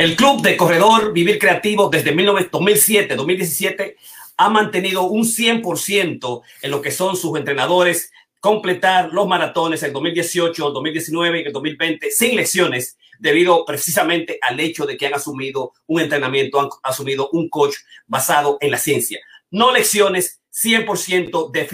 El Club de Corredor Vivir Creativo desde 2007, 2017 ha mantenido un 100% en lo que son sus entrenadores, completar los maratones en 2018, 2019 y el 2020 sin lesiones debido precisamente al hecho de que han asumido un entrenamiento, han asumido un coach basado en la ciencia. No lecciones, 100% de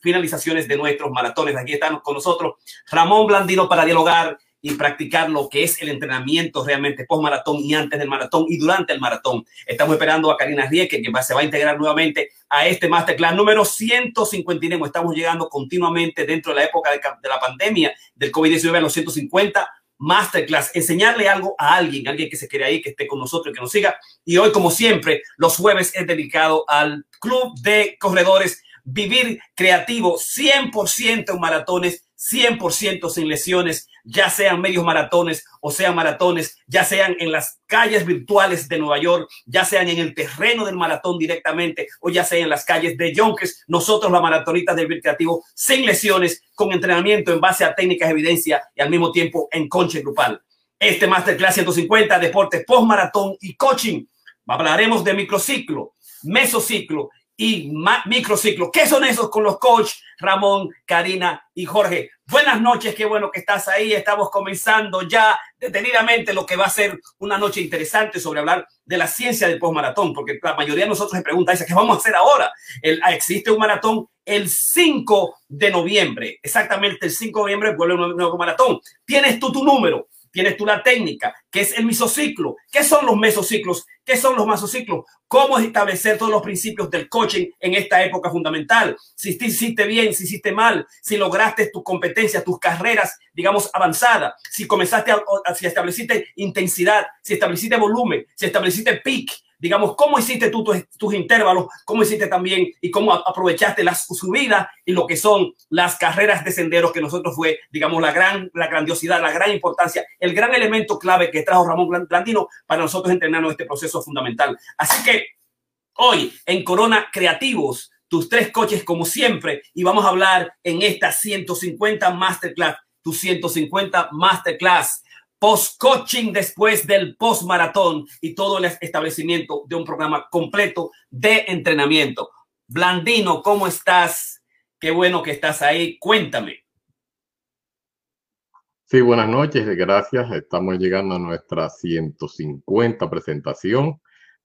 finalizaciones de nuestros maratones. Aquí están con nosotros Ramón Blandino para dialogar y practicar lo que es el entrenamiento realmente post maratón y antes del maratón y durante el maratón. Estamos esperando a Karina Rieke, que se va a integrar nuevamente a este masterclass número 159. Estamos llegando continuamente dentro de la época de, la pandemia del COVID-19 a los 150 masterclass, enseñarle algo a alguien, alguien que se quiere ahí, que esté con nosotros, y que nos siga. Y hoy, como siempre, los jueves es dedicado al Club de Corredores Vivir Creativo, 100% en maratones, 100% sin lesiones, ya sean medios maratones o sean maratones, ya sean en las calles virtuales de Nueva York, ya sean en el terreno del maratón directamente o ya sean en las calles de Yonkers, nosotros la maratonita del Creativo sin lesiones, con entrenamiento en base a técnicas, evidencia y al mismo tiempo en conche grupal. Este Masterclass 150, deportes post maratón y coaching. Hablaremos de microciclo, mesociclo y microciclo. ¿Qué son esos con los coaches Ramón, Karina y Jorge? Buenas noches, qué bueno que estás ahí. Estamos comenzando ya detenidamente lo que va a ser una noche interesante sobre hablar de la ciencia del postmaratón, porque la mayoría de nosotros se pregunta, ¿qué vamos a hacer ahora? El, ah, existe un maratón el 5 de noviembre, exactamente el 5 de noviembre vuelve un nuevo maratón. Tienes tú tu número, tienes tú la técnica, que es el mesociclo. ¿Qué son los mesociclos? ¿Qué son los mesociclos? ¿Cómo establecer todos los principios del coaching en esta época fundamental? Si hiciste bien, si hiciste mal, si lograste tus competencias, tus carreras, digamos, avanzadas, si comenzaste a, si estableciste intensidad, si estableciste volumen, si estableciste peak, digamos, cómo hiciste tú tus, intervalos, cómo hiciste también y cómo aprovechaste las subidas y lo que son las carreras de senderos que nosotros fue, digamos, la gran, la grandiosidad, la gran importancia, el gran elemento clave que trajo Ramón Blandino para nosotros entrenarnos este proceso fundamental. Así que hoy en Corona Creativos, tus tres coches como siempre y vamos a hablar en esta 150 Masterclass, tu 150 Masterclass post-coaching después del post-maratón y todo el establecimiento de un programa completo de entrenamiento. Blandino, ¿cómo estás? Qué bueno que estás ahí. Cuéntame. Sí, buenas noches, gracias. Estamos llegando a nuestra 150 presentación.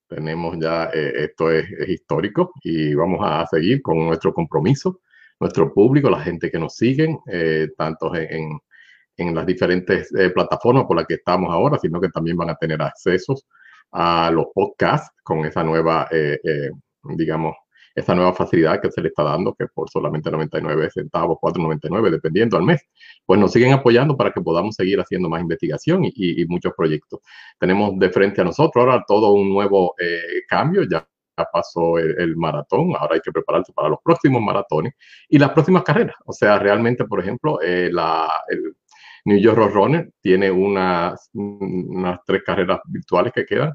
Tenemos ya, eh, esto es, histórico y vamos a seguir con nuestro compromiso, nuestro público, la gente que nos siguen, eh, tanto en en las diferentes eh, plataformas por las que estamos ahora, sino que también van a tener accesos a los podcasts con esa nueva, eh, eh, digamos, esa nueva facilidad que se le está dando, que por solamente 99 centavos, 4.99, dependiendo al mes, pues nos siguen apoyando para que podamos seguir haciendo más investigación y, muchos proyectos. Tenemos de frente a nosotros ahora todo un nuevo cambio, ya pasó el, maratón, ahora hay que prepararse para los próximos maratones y las próximas carreras. O sea, realmente, por ejemplo, la, el, New York tiene unas, unas tres carreras virtuales que quedan.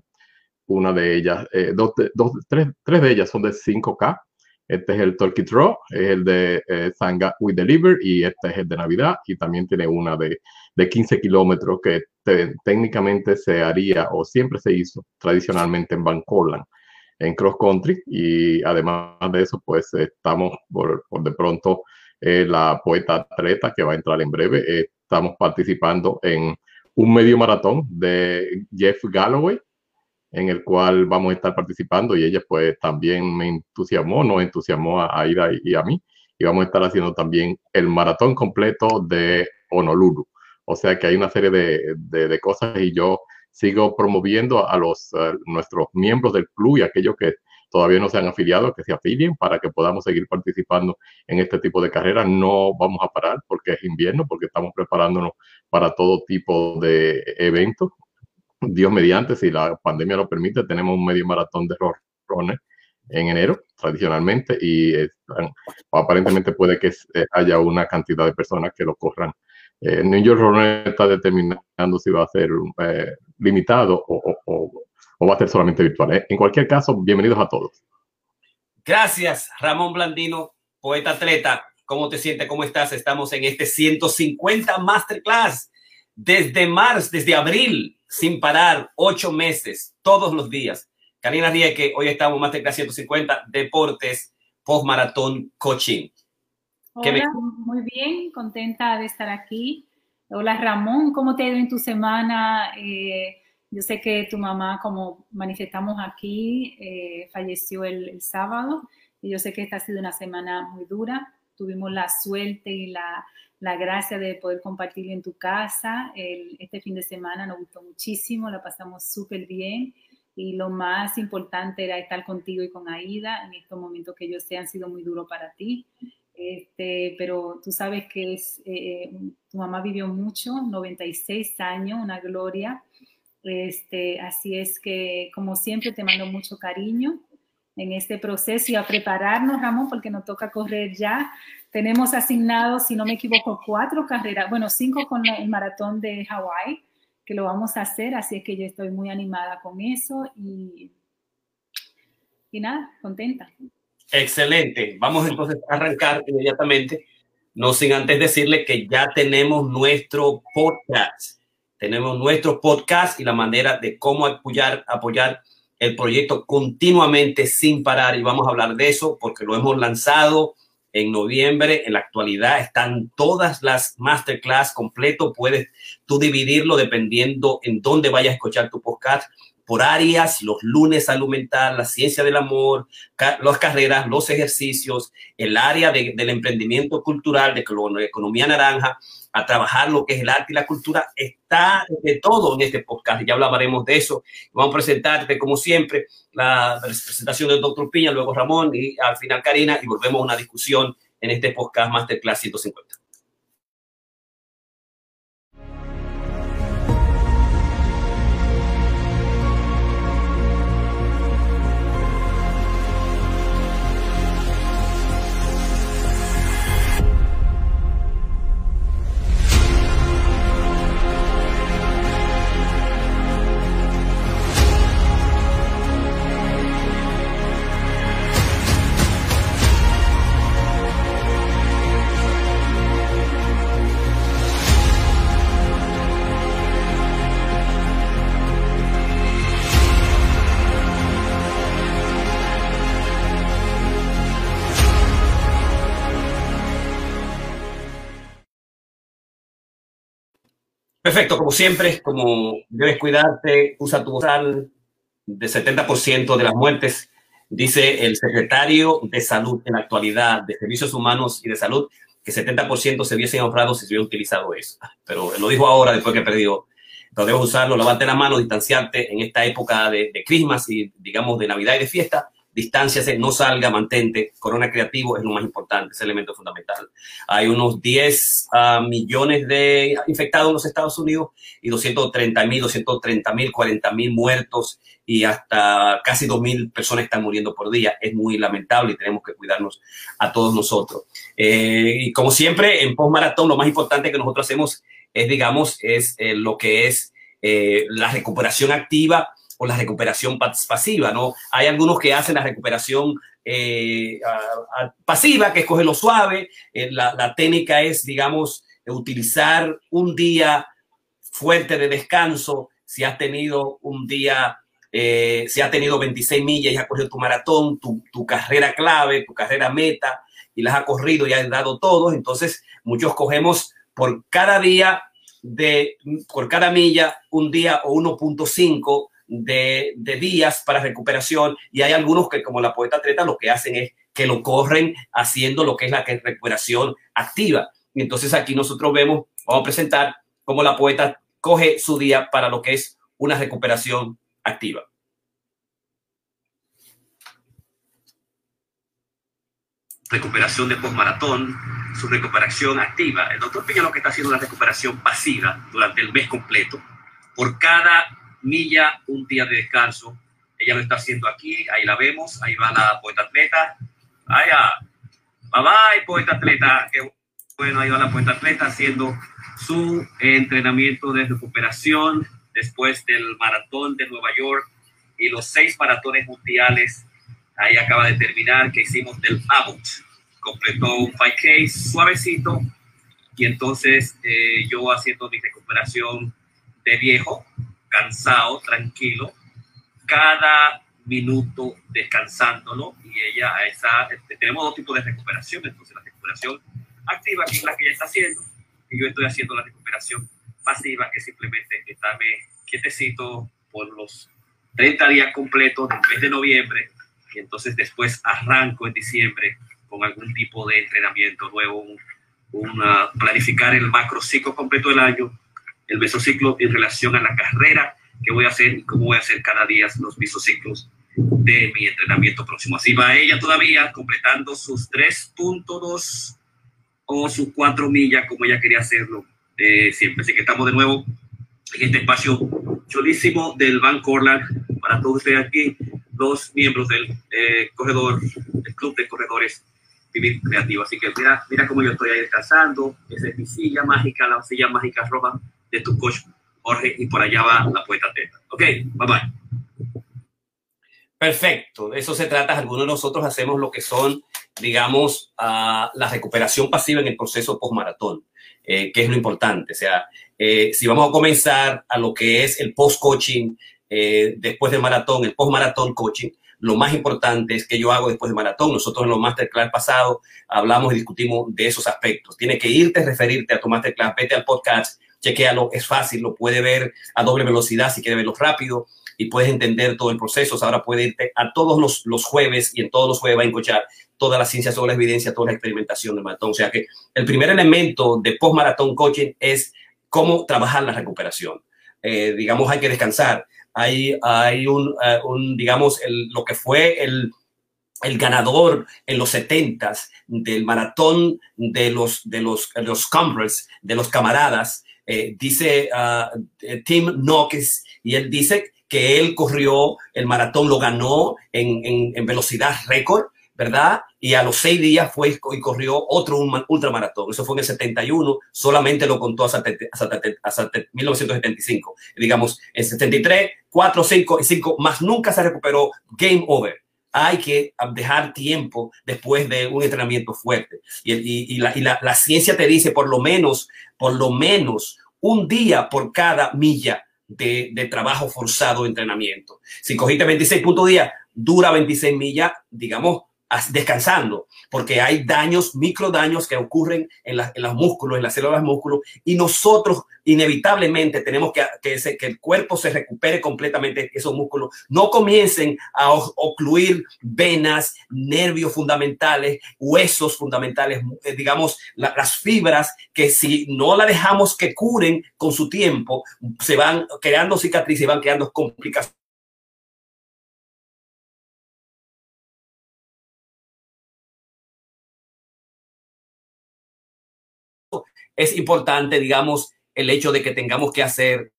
Una de ellas, eh, dos, dos, tres, tres, de ellas son de 5K. Este es el Turkey Draw, es el de eh, Sanga We Deliver y este es el de Navidad. Y también tiene una de, de 15 kilómetros que técnicamente se haría o siempre se hizo tradicionalmente en Bancolan en cross country y además de eso pues estamos por, por de pronto eh, la poeta atleta que va a entrar en breve eh, estamos participando en un medio maratón de Jeff Galloway, en el cual vamos a estar participando y ella pues también me entusiasmó, nos entusiasmó a, ir y a mí. Y vamos a estar haciendo también el maratón completo de Honolulu. O sea que hay una serie de, de, cosas y yo sigo promoviendo a los nuestros miembros del club y aquellos que todavía no se han afiliado, que se afilien para que podamos seguir participando en este tipo de carreras. No vamos a parar porque es invierno, porque estamos preparándonos para todo tipo de eventos. Dios mediante, si la pandemia lo permite, tenemos un medio maratón de runners en enero, tradicionalmente, y aparentemente puede que haya una cantidad de personas que lo corran. Eh, New York Runner está determinando si va a ser eh, limitado o va a ser solamente virtual. ¿eh? En cualquier caso, bienvenidos a todos. Gracias, Ramón Blandino, poeta atleta. ¿Cómo te sientes? ¿Cómo estás? Estamos en este 150 Masterclass desde marzo, desde abril sin parar, ocho meses, todos los días. Karina Rieke, hoy estamos más de 150 deportes, post-maratón, coaching. Hola, muy bien, contenta de estar aquí. Hola Ramón, ¿cómo te ha ido en tu semana? Eh, yo sé que tu mamá, como manifestamos aquí, eh, falleció el, sábado y yo sé que esta ha sido una semana muy dura. Tuvimos la suerte y la, la gracia de poder compartir en tu casa. este fin de semana nos gustó muchísimo, la pasamos súper bien y lo más importante era estar contigo y con Aida en estos momentos que yo sé han sido muy duros para ti. Este, pero tú sabes que es, eh, tu mamá vivió mucho, 96 años, una gloria. Este, así es que, como siempre, te mando mucho cariño en este proceso y a prepararnos, Ramón, porque nos toca correr ya. Tenemos asignados, si no me equivoco, cuatro carreras, bueno, cinco con el maratón de Hawái, que lo vamos a hacer, así es que yo estoy muy animada con eso y, y nada, contenta. Excelente. Vamos entonces a arrancar inmediatamente, no sin antes decirle que ya tenemos nuestro podcast. Tenemos nuestro podcast y la manera de cómo apoyar, apoyar el proyecto continuamente sin parar y vamos a hablar de eso porque lo hemos lanzado en noviembre. En la actualidad están todas las masterclass completo. Puedes tú dividirlo dependiendo en dónde vayas a escuchar tu podcast por áreas, los lunes salud mental, la ciencia del amor, las carreras, los ejercicios, el área del emprendimiento cultural, de la economía naranja, a trabajar lo que es el arte y la cultura, está de todo en este podcast. Ya hablaremos de eso. Vamos a presentarte, como siempre, la presentación del doctor Piña, luego Ramón y al final Karina, y volvemos a una discusión en este podcast Masterclass 150. Perfecto, como siempre, como debes cuidarte, usa tu bozal de 70% de las muertes, dice el secretario de Salud en la actualidad de Servicios Humanos y de Salud, que 70% se hubiesen ahorrado si se hubiera utilizado eso. Pero lo dijo ahora, después que perdió. Entonces usarlo, lavarte la mano, distanciarte en esta época de, de Christmas y, digamos, de Navidad y de fiesta distánciase, no salga, mantente. Corona creativo es lo más importante, es el elemento fundamental. Hay unos 10 ah, millones de infectados en los Estados Unidos y 230 mil, 230 mil, 40 mil muertos y hasta casi 2 mil personas están muriendo por día. Es muy lamentable y tenemos que cuidarnos a todos nosotros. Eh, y como siempre, en post-maratón, lo más importante que nosotros hacemos es, digamos, es eh, lo que es eh, la recuperación activa o la recuperación pasiva, ¿no? Hay algunos que hacen la recuperación eh, pasiva, que escoge lo suave. Eh, la, técnica es, digamos, utilizar un día fuerte de descanso. Si has tenido un día, eh, si has tenido 26 millas y has corrido tu maratón, tu, tu carrera clave, tu carrera meta, y las has corrido y has dado todos, entonces muchos cogemos por cada día de, por cada milla, un día o 1.5 de, días para recuperación y hay algunos que como la poeta atleta lo que hacen es que lo corren haciendo lo que es la recuperación activa. Y entonces aquí nosotros vemos, vamos a presentar cómo la poeta coge su día para lo que es una recuperación activa. Recuperación de postmaratón, su recuperación activa. El doctor Piña lo que está haciendo es una recuperación pasiva durante el mes completo. Por cada milla, un día de descanso. Ella lo está haciendo aquí, ahí la vemos, ahí va la poeta atleta. Allá, bye bye, poeta atleta. Bueno, ahí va la poeta atleta haciendo su entrenamiento de recuperación después del maratón de Nueva York y los seis maratones mundiales. Ahí acaba de terminar que hicimos del Abbott. Completó un 5K suavecito y entonces eh, yo haciendo mi recuperación de viejo, cansado, tranquilo, cada minuto descansándolo y ella a esa, este, tenemos dos tipos de recuperación, entonces la recuperación activa, que es la que ella está haciendo, y yo estoy haciendo la recuperación pasiva, que simplemente estarme quietecito por los 30 días completos del mes de noviembre, y entonces después arranco en diciembre con algún tipo de entrenamiento nuevo, un, una, planificar el macrociclo completo del año, el mesociclo en relación a la carrera que voy a hacer y cómo voy a hacer cada día los mesociclos de mi entrenamiento próximo. Así va ella todavía completando sus 3.2 o sus 4 millas como ella quería hacerlo eh, siempre. Así que estamos de nuevo en este espacio chulísimo del Banco Orland para todos ustedes aquí, los miembros del eh, corredor, del club de corredores Vivir Creativo. Así que mira, mira cómo yo estoy ahí descansando. Esa es mi silla mágica, la silla mágica roja de tu coach Jorge y por allá va la poeta Teta. Ok, bye bye. Perfecto, de eso se trata. Algunos de nosotros hacemos lo que son, digamos, uh, la recuperación pasiva en el proceso post-maratón, eh, que es lo importante. O sea, eh, si vamos a comenzar a lo que es el post-coaching eh, después del maratón, el post-maratón coaching, lo más importante es que yo hago después del maratón. Nosotros en los masterclass pasados hablamos y discutimos de esos aspectos. Tienes que irte, referirte a tu masterclass, vete al podcast, chequealo, es fácil, lo puede ver a doble velocidad si quiere verlo rápido y puedes entender todo el proceso. Ahora puede irte a todos los, los jueves y en todos los jueves va a encontrar toda la ciencia, toda la evidencia, toda la experimentación del maratón. O sea que el primer elemento de post-maratón coaching es cómo trabajar la recuperación. Eh, digamos, hay que descansar. Hay, hay un, uh, un digamos, el, lo que fue el, el ganador en los 70 del maratón de los, de los, de los de los camaradas, eh, dice uh, Tim Knox, y él dice que él corrió el maratón, lo ganó en, en, en velocidad récord, ¿verdad? Y a los seis días fue y corrió otro ultramaratón. Eso fue en el 71, solamente lo contó hasta, hasta, hasta 1975. Digamos, en 73, 4, 5 y 5, más nunca se recuperó. Game over. Hay que dejar tiempo después de un entrenamiento fuerte. Y, la, ciencia te dice por lo menos, por lo menos un día por cada milla de, trabajo forzado entrenamiento. Si cogiste 26 puntos día, dura 26 millas, digamos, descansando, porque hay daños, micro daños que ocurren en, la, en los músculos, en las células músculos, y nosotros inevitablemente tenemos que, que, el cuerpo se recupere completamente esos músculos, no comiencen a ocluir venas, nervios fundamentales, huesos fundamentales, eh, digamos, la, las fibras que si no la dejamos que curen con su tiempo, se van creando cicatrices y van creando complicaciones es importante, digamos, el hecho de que tengamos que hacer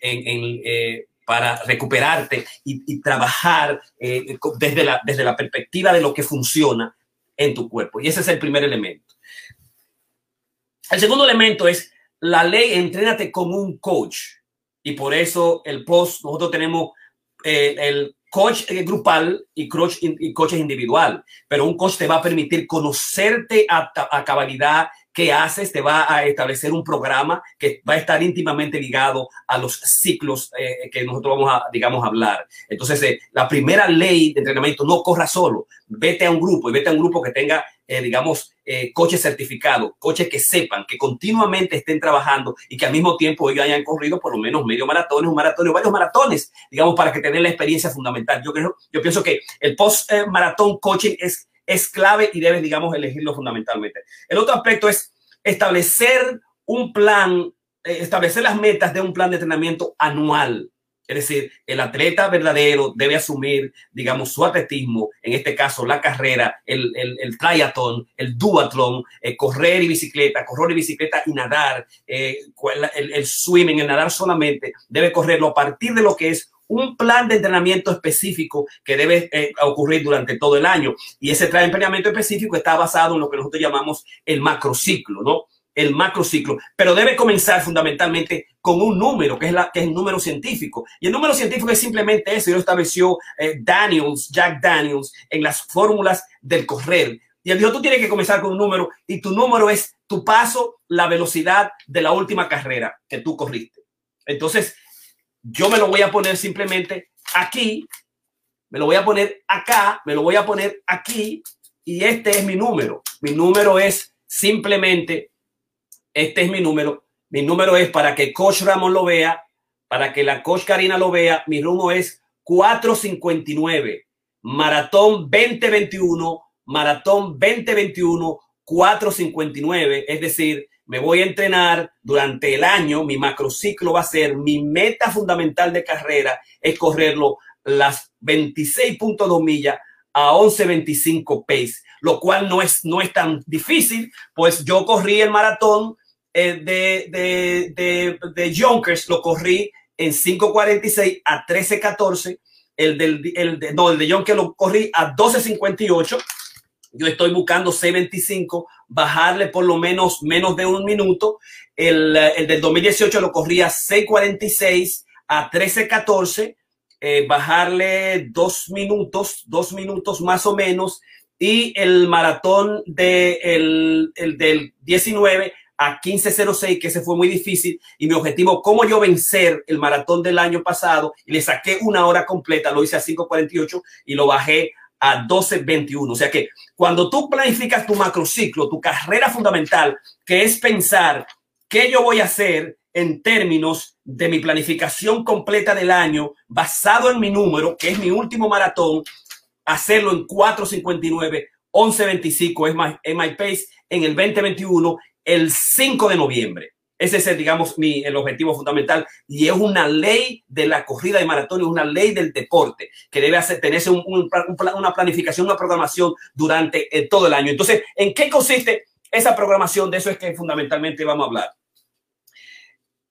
eh, para recuperarte y, trabajar eh, desde, la, desde la perspectiva de lo que funciona en tu cuerpo. Y ese es el primer elemento. El segundo elemento es la ley, entrénate como un coach. Y por eso el post, nosotros tenemos eh, el coach grupal y coach, y coach individual, pero un coach te va a permitir conocerte a, a cabalidad qué haces, te va a establecer un programa que va a estar íntimamente ligado a los ciclos eh, que nosotros vamos a, digamos, hablar. Entonces, eh, la primera ley de entrenamiento, no corra solo, vete a un grupo y vete a un grupo que tenga, eh, digamos, eh, coches certificados, coches que sepan, que continuamente estén trabajando y que al mismo tiempo ellos hayan corrido por lo menos medio maratón, un maratón varios maratones, digamos, para que tengan la experiencia fundamental. Yo creo, yo pienso que el post-maratón coaching es es clave y debes, digamos, elegirlo fundamentalmente. El otro aspecto es establecer un plan, eh, establecer las metas de un plan de entrenamiento anual. Es decir, el atleta verdadero debe asumir, digamos, su atletismo, en este caso la carrera, el, el, el triatlón, el duatlón, eh, correr y bicicleta, correr y bicicleta y nadar, eh, el, el swimming, el nadar solamente, debe correrlo a partir de lo que es un plan de entrenamiento específico que debe eh, ocurrir durante todo el año. Y ese plan de entrenamiento específico está basado en lo que nosotros llamamos el macrociclo, ¿no? El macrociclo, pero debe comenzar fundamentalmente con un número, que es, la, que es el número científico. Y el número científico es simplemente eso, y lo estableció eh, Daniels, Jack Daniels, en las fórmulas del correr. Y él dijo, tú tienes que comenzar con un número y tu número es tu paso, la velocidad de la última carrera que tú corriste. Entonces, yo me lo voy a poner simplemente aquí, me lo voy a poner acá, me lo voy a poner aquí y este es mi número. Mi número es simplemente, este es mi número. Mi número es para que Coach Ramón lo vea, para que la Coach Karina lo vea. Mi número es 459. Maratón 2021, Maratón 2021, 459. Es decir, me voy a entrenar durante el año. Mi macrociclo va a ser mi meta fundamental de carrera es correrlo las 26.2 millas a 11.25 pace, lo cual no es, no es tan difícil, pues yo corrí el maratón eh, de, de, de, de Junkers, lo corrí en 5.46 a 13.14, el del, el de, no, el de Junkers lo corrí a 12.58, yo estoy buscando C25, bajarle por lo menos menos de un minuto, el, el del 2018 lo corrí a 6.46 a 13.14, eh, bajarle dos minutos, dos minutos más o menos, y el maratón de el, el del 19 a 15.06, que ese fue muy difícil, y mi objetivo, cómo yo vencer el maratón del año pasado, y le saqué una hora completa, lo hice a 5.48 y lo bajé a 12.21. O sea que cuando tú planificas tu macrociclo, tu carrera fundamental, que es pensar qué yo voy a hacer en términos de mi planificación completa del año, basado en mi número, que es mi último maratón, hacerlo en 4.59, 11.25 es my, es my pace en el 2021, el 5 de noviembre. Ese es, digamos, mi, el objetivo fundamental y es una ley de la corrida de maratón, es una ley del deporte que debe hacer, tenerse un, un, un, una planificación, una programación durante eh, todo el año. Entonces, ¿en qué consiste esa programación? De eso es que fundamentalmente vamos a hablar.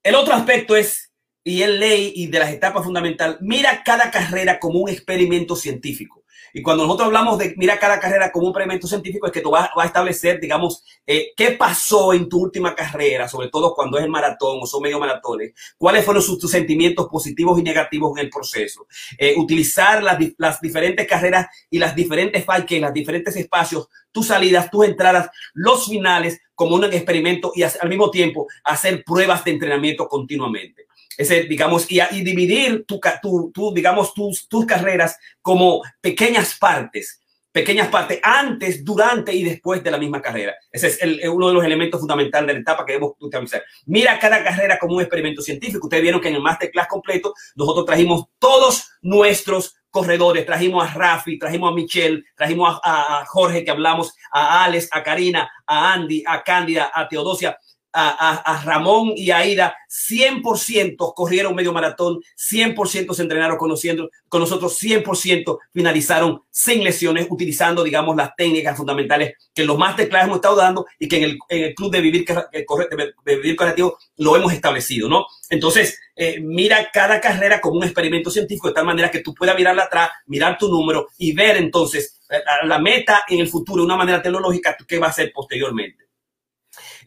El otro aspecto es, y es ley y de las etapas fundamentales, mira cada carrera como un experimento científico. Y cuando nosotros hablamos de mira cada carrera como un experimento científico, es que tú vas, vas a establecer, digamos, eh, qué pasó en tu última carrera, sobre todo cuando es el maratón o son medio maratones, cuáles fueron sus, tus sentimientos positivos y negativos en el proceso. Eh, utilizar las, las, diferentes carreras y las diferentes falques, los diferentes espacios, tus salidas, tus entradas, los finales como un experimento y al mismo tiempo hacer pruebas de entrenamiento continuamente ese, digamos, y, y dividir tu, tu, tu, digamos, tus, tus carreras como pequeñas partes, pequeñas partes antes, durante y después de la misma carrera. Ese es el, uno de los elementos fundamentales de la etapa que debemos utilizar. Mira cada carrera como un experimento científico. Ustedes vieron que en el masterclass completo nosotros trajimos todos nuestros corredores, trajimos a Rafi, trajimos a Michelle, trajimos a, a Jorge que hablamos, a Alex, a Karina, a Andy, a Cándida, a Teodosia a, Ramón y a Aida, 100% corrieron medio maratón, 100% se entrenaron conociendo, con nosotros, 100% finalizaron sin lesiones, utilizando, digamos, las técnicas fundamentales que los masterclass hemos estado dando y que en el, en el club de vivir, de, vivir correctivo lo hemos establecido, ¿no? Entonces, eh, mira cada carrera como un experimento científico de tal manera que tú puedas mirarla atrás, mirar tu número y ver entonces la, la meta en el futuro una manera tecnológica que va a ser posteriormente.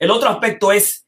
El otro aspecto es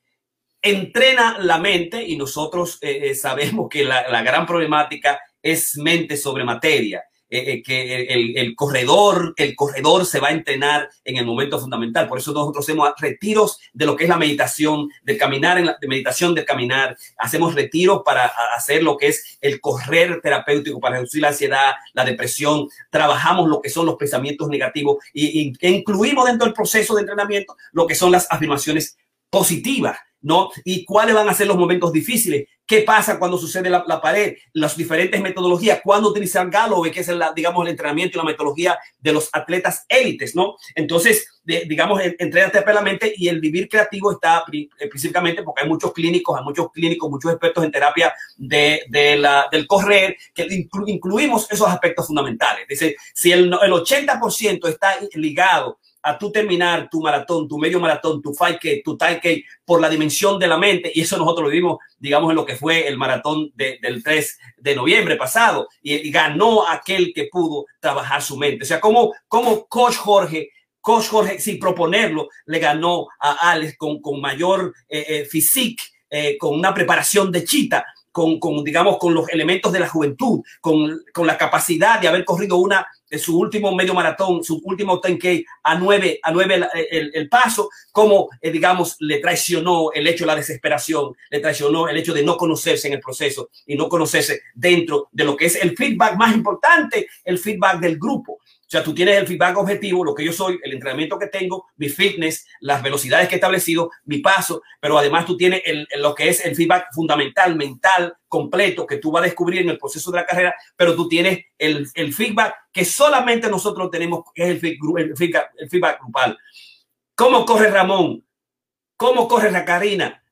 entrena la mente y nosotros eh, eh, sabemos que la, la, gran problemática es mente sobre materia. Eh, eh que el, corredor, el corredor se va a entrenar en el momento fundamental. Por eso nosotros hacemos retiros de lo que es la meditación, del caminar, en la de meditación del caminar. Hacemos retiros para hacer lo que es el correr terapéutico, para reducir la ansiedad, la depresión. Trabajamos lo que son los pensamientos negativos y, y incluimos dentro del proceso de entrenamiento lo que son las afirmaciones positivas ¿no? Y cuáles van a ser los momentos difíciles. ¿Qué pasa cuando sucede la, la pared? Las diferentes metodologías. ¿Cuándo utilizar Galloway, que es, el, digamos, el entrenamiento y la metodología de los atletas élites, ¿no? Entonces, digamos, entrénate la mente y el vivir creativo está específicamente porque hay muchos clínicos, hay muchos clínicos, muchos expertos en terapia de, de la, del correr, que inclu, incluimos esos aspectos fundamentales. Dice, si el, el 80% está ligado a tú terminar tu maratón, tu medio maratón, tu 5K, tu 10K por la dimensión de la mente. Y eso nosotros lo vimos, digamos, en lo que fue el maratón de, del 3 de noviembre pasado. Y, ganó aquel que pudo trabajar su mente. O sea, como, como Coach Jorge, Coach Jorge, sin proponerlo, le ganó a Alex con, con mayor eh, eh, physique, eh, con una preparación de chita con, con, digamos, con los elementos de la juventud, con, con la capacidad de haber corrido una de su último medio maratón, su último 10K a nueve, a nueve el, paso, como, eh, digamos, le traicionó el hecho de la desesperación, le traicionó el hecho de no conocerse en el proceso y no conocerse dentro de lo que es el feedback más importante, el feedback del grupo. O sea, tú tienes el feedback objetivo, lo que yo soy, el entrenamiento que tengo, mi fitness, las velocidades que he establecido, mi paso, pero además tú tienes lo que es el feedback fundamental, mental, completo, que tú vas a descubrir en el proceso de la carrera, pero tú tienes el, feedback que solamente nosotros tenemos, que es el, feedback, el feedback grupal. ¿Cómo corre Ramón? ¿Cómo corre la Karina?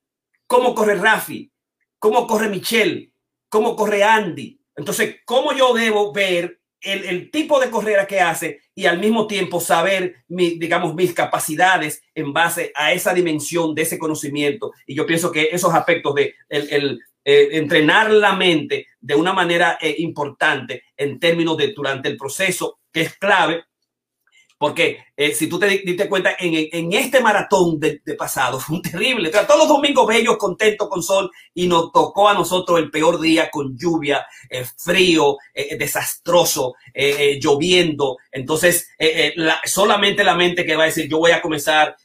¿Cómo corre Rafi? ¿Cómo corre Michelle? ¿Cómo corre Andy? Entonces, ¿cómo yo debo ver el, tipo de carrera que hace y al mismo tiempo saber, mi, digamos, mis capacidades en base a esa dimensión de ese conocimiento. Y yo pienso que esos aspectos de el, eh, entrenar la mente de una manera eh, importante en términos de durante el proceso, que es clave, porque eh, si tú te diste cuenta, en, este maratón de, pasado fue un terrible. todos los domingos bellos, contentos con sol, y nos tocó a nosotros el peor día con lluvia, eh, frío, eh, desastroso, lloviendo. Entonces, solamente la mente que va a decir, yo voy a comenzar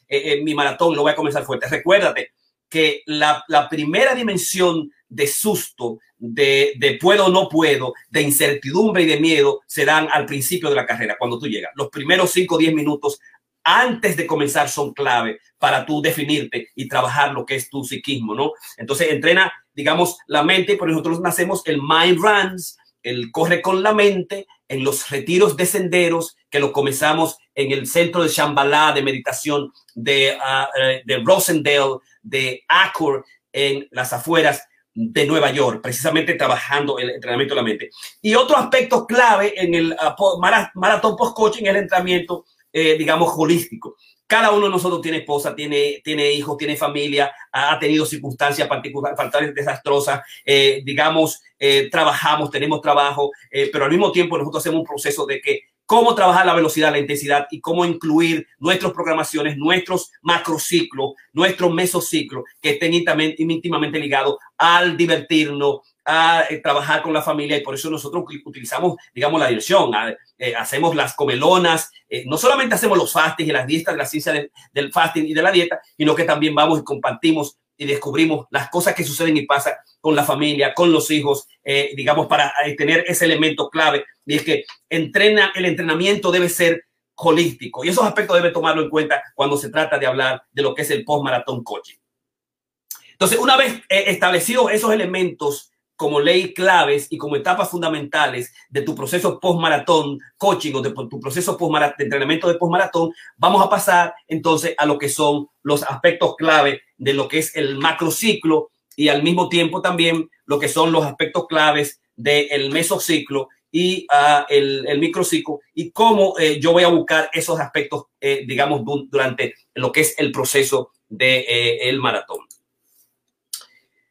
mi maratón, lo voy a comenzar fuerte. Recuérdate que la primera dimensión de susto, de, de, puedo o no puedo, de incertidumbre y de miedo se dan al principio de la carrera, cuando tú llegas. Los primeros 5 o 10 minutos antes de comenzar son clave para tú definirte y trabajar lo que es tu psiquismo, ¿no? Entonces entrena, digamos, la mente, por nosotros nacemos el mind runs, el corre con la mente en los retiros de senderos que lo comenzamos en el centro de Shambhala de meditación de, uh, de Rosendale, de Acor en las afueras de Nueva York, precisamente trabajando el entrenamiento de la mente. Y otro aspecto clave en el uh, maratón post-coaching es el entrenamiento, eh, digamos, holístico. Cada uno de nosotros tiene esposa, tiene, tiene hijos, tiene familia, ha tenido circunstancias particulares, desastrosas, eh, digamos, eh, trabajamos, tenemos trabajo, pero al mismo tiempo nosotros hacemos un proceso de que cómo trabajar la velocidad, la intensidad y cómo incluir nuestras programaciones, nuestros macrociclos, nuestros mesociclos que estén íntimamente ligados al divertirnos, a eh, trabajar con la familia y por eso nosotros utilizamos, digamos, la diversión. Eh, hacemos las comelonas, eh, no solamente hacemos los fastings y las dietas de la ciencia del fasting y de la dieta, sino que también vamos y compartimos y descubrimos las cosas que suceden y pasan con la familia, con los hijos, digamos, para tener ese elemento clave. Y es que entrena, el entrenamiento debe ser holístico y esos aspectos debe tomarlo en cuenta cuando se trata de hablar de lo que es el post-maratón coaching. Entonces, una vez eh, establecidos esos elementos como ley claves y como etapas fundamentales de tu proceso post-maratón coaching o de tu proceso post de entrenamiento de post-maratón, vamos a pasar entonces a lo que son los aspectos clave de lo que es el macrociclo y al mismo tiempo también lo que son los aspectos claves del mesociclo y uh, el, el, microciclo y cómo eh, yo voy a buscar esos aspectos, eh, digamos, durante lo que es el proceso del de, el maratón.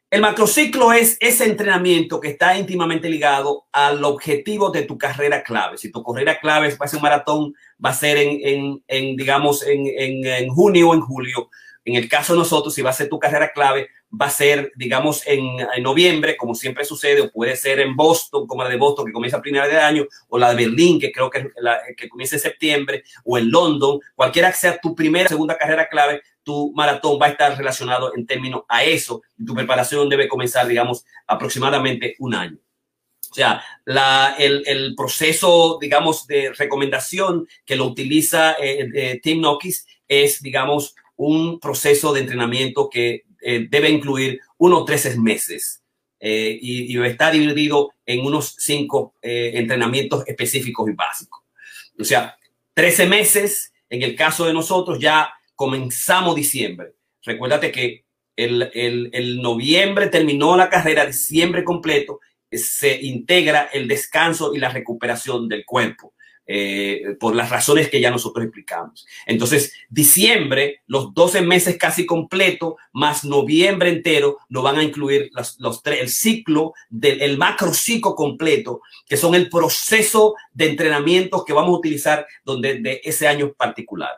El macrociclo es ese entrenamiento que está íntimamente ligado al objetivo de tu carrera clave. Si tu carrera clave va a ser un maratón, va a ser en, en, digamos, en, en, junio o en julio. En el caso de nosotros, si va a ser tu carrera clave, va a ser, digamos, en, noviembre, como siempre sucede, o puede ser en Boston, como la de Boston, que comienza a primera de año, o la de Berlín, que creo que, la, que comienza en septiembre, o en London, cualquiera que sea tu primera o segunda carrera clave, tu maratón va a estar relacionado en términos a eso. Y tu preparación debe comenzar, digamos, aproximadamente un año. O sea, la, el, proceso, digamos, de recomendación que lo utiliza eh, eh, Tim Nockis es, digamos, un proceso de entrenamiento que eh, debe incluir unos 13 meses eh, y, y, está dividido en unos cinco eh, entrenamientos específicos y básicos. O sea, 13 meses, en el caso de nosotros ya comenzamos diciembre. Recuérdate que el, el, el noviembre terminó la carrera, diciembre completo, se integra el descanso y la recuperación del cuerpo. Eh, por las razones que ya nosotros explicamos. Entonces, diciembre, los 12 meses casi completo, más noviembre entero, nos van a incluir los, los tres, el ciclo del el macro ciclo completo, que son el proceso de entrenamiento que vamos a utilizar donde, de ese año particular.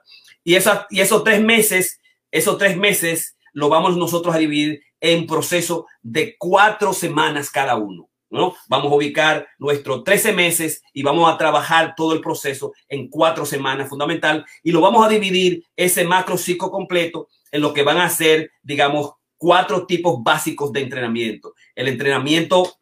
Y, esos tres meses, esos tres meses lo vamos nosotros a dividir en proceso de cuatro semanas cada uno ¿no? Vamos a ubicar nuestros 13 meses y vamos a trabajar todo el proceso en cuatro semanas fundamental y lo vamos a dividir ese macro ciclo completo en lo que van a ser, digamos, cuatro tipos básicos de entrenamiento. El entrenamiento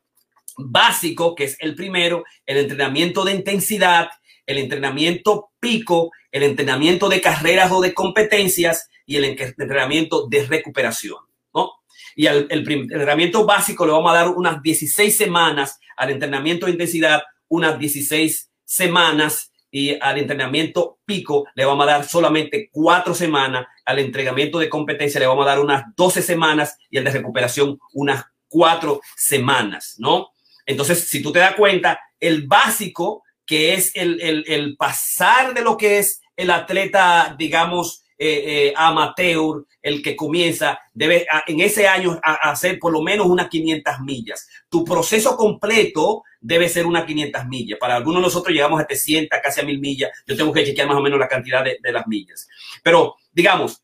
básico, que es el primero, el entrenamiento de intensidad, el entrenamiento pico, el entrenamiento de carreras o de competencias y el entrenamiento de recuperación. ¿no? Y el, entrenamiento básico le vamos a dar unas 16 semanas al entrenamiento de intensidad, unas 16 semanas y al entrenamiento pico le vamos a dar solamente cuatro semanas, al entrenamiento de competencia le vamos a dar unas 12 semanas y al de recuperación unas cuatro semanas, ¿no? Entonces, si tú te das cuenta, el básico, que es el, el, pasar de lo que es el atleta, digamos, eh, eh, amateur, el que comienza, debe en ese año hacer por lo menos unas 500 millas. Tu proceso completo debe ser unas 500 millas. Para algunos de nosotros llegamos a 700, casi a 1000 millas. Yo tengo que chequear más o menos la cantidad de, de las millas. Pero, digamos,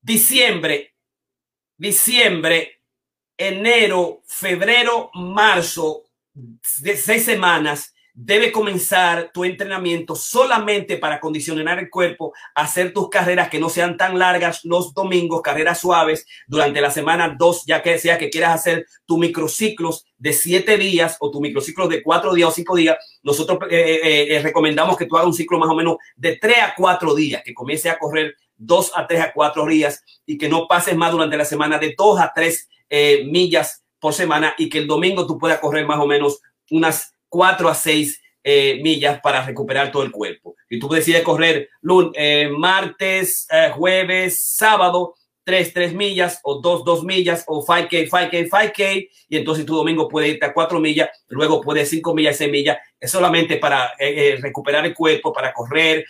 diciembre, diciembre, enero, febrero, marzo, de seis semanas, debe comenzar tu entrenamiento solamente para condicionar el cuerpo, hacer tus carreras que no sean tan largas los domingos, carreras suaves durante la semana dos, ya que sea que quieras hacer tu microciclos de siete días o tu microciclo de cuatro días o cinco días. Nosotros eh, eh, eh, recomendamos que tú hagas un ciclo más o menos de tres a cuatro días, que comience a correr dos a tres a cuatro días y que no pases más durante la semana de dos a tres eh, millas por semana y que el domingo tú puedas correr más o menos unas 4 a 6 eh, millas para recuperar todo el cuerpo. Y tú decides correr lunes, eh, martes, jueves, sábado, 3, 3 millas o 2, 2 millas o 5K, 5K, 5K. Y entonces tu domingo puede irte a 4 millas, luego puede 5 millas, 6 millas. Es solamente para recuperar el cuerpo, para correr,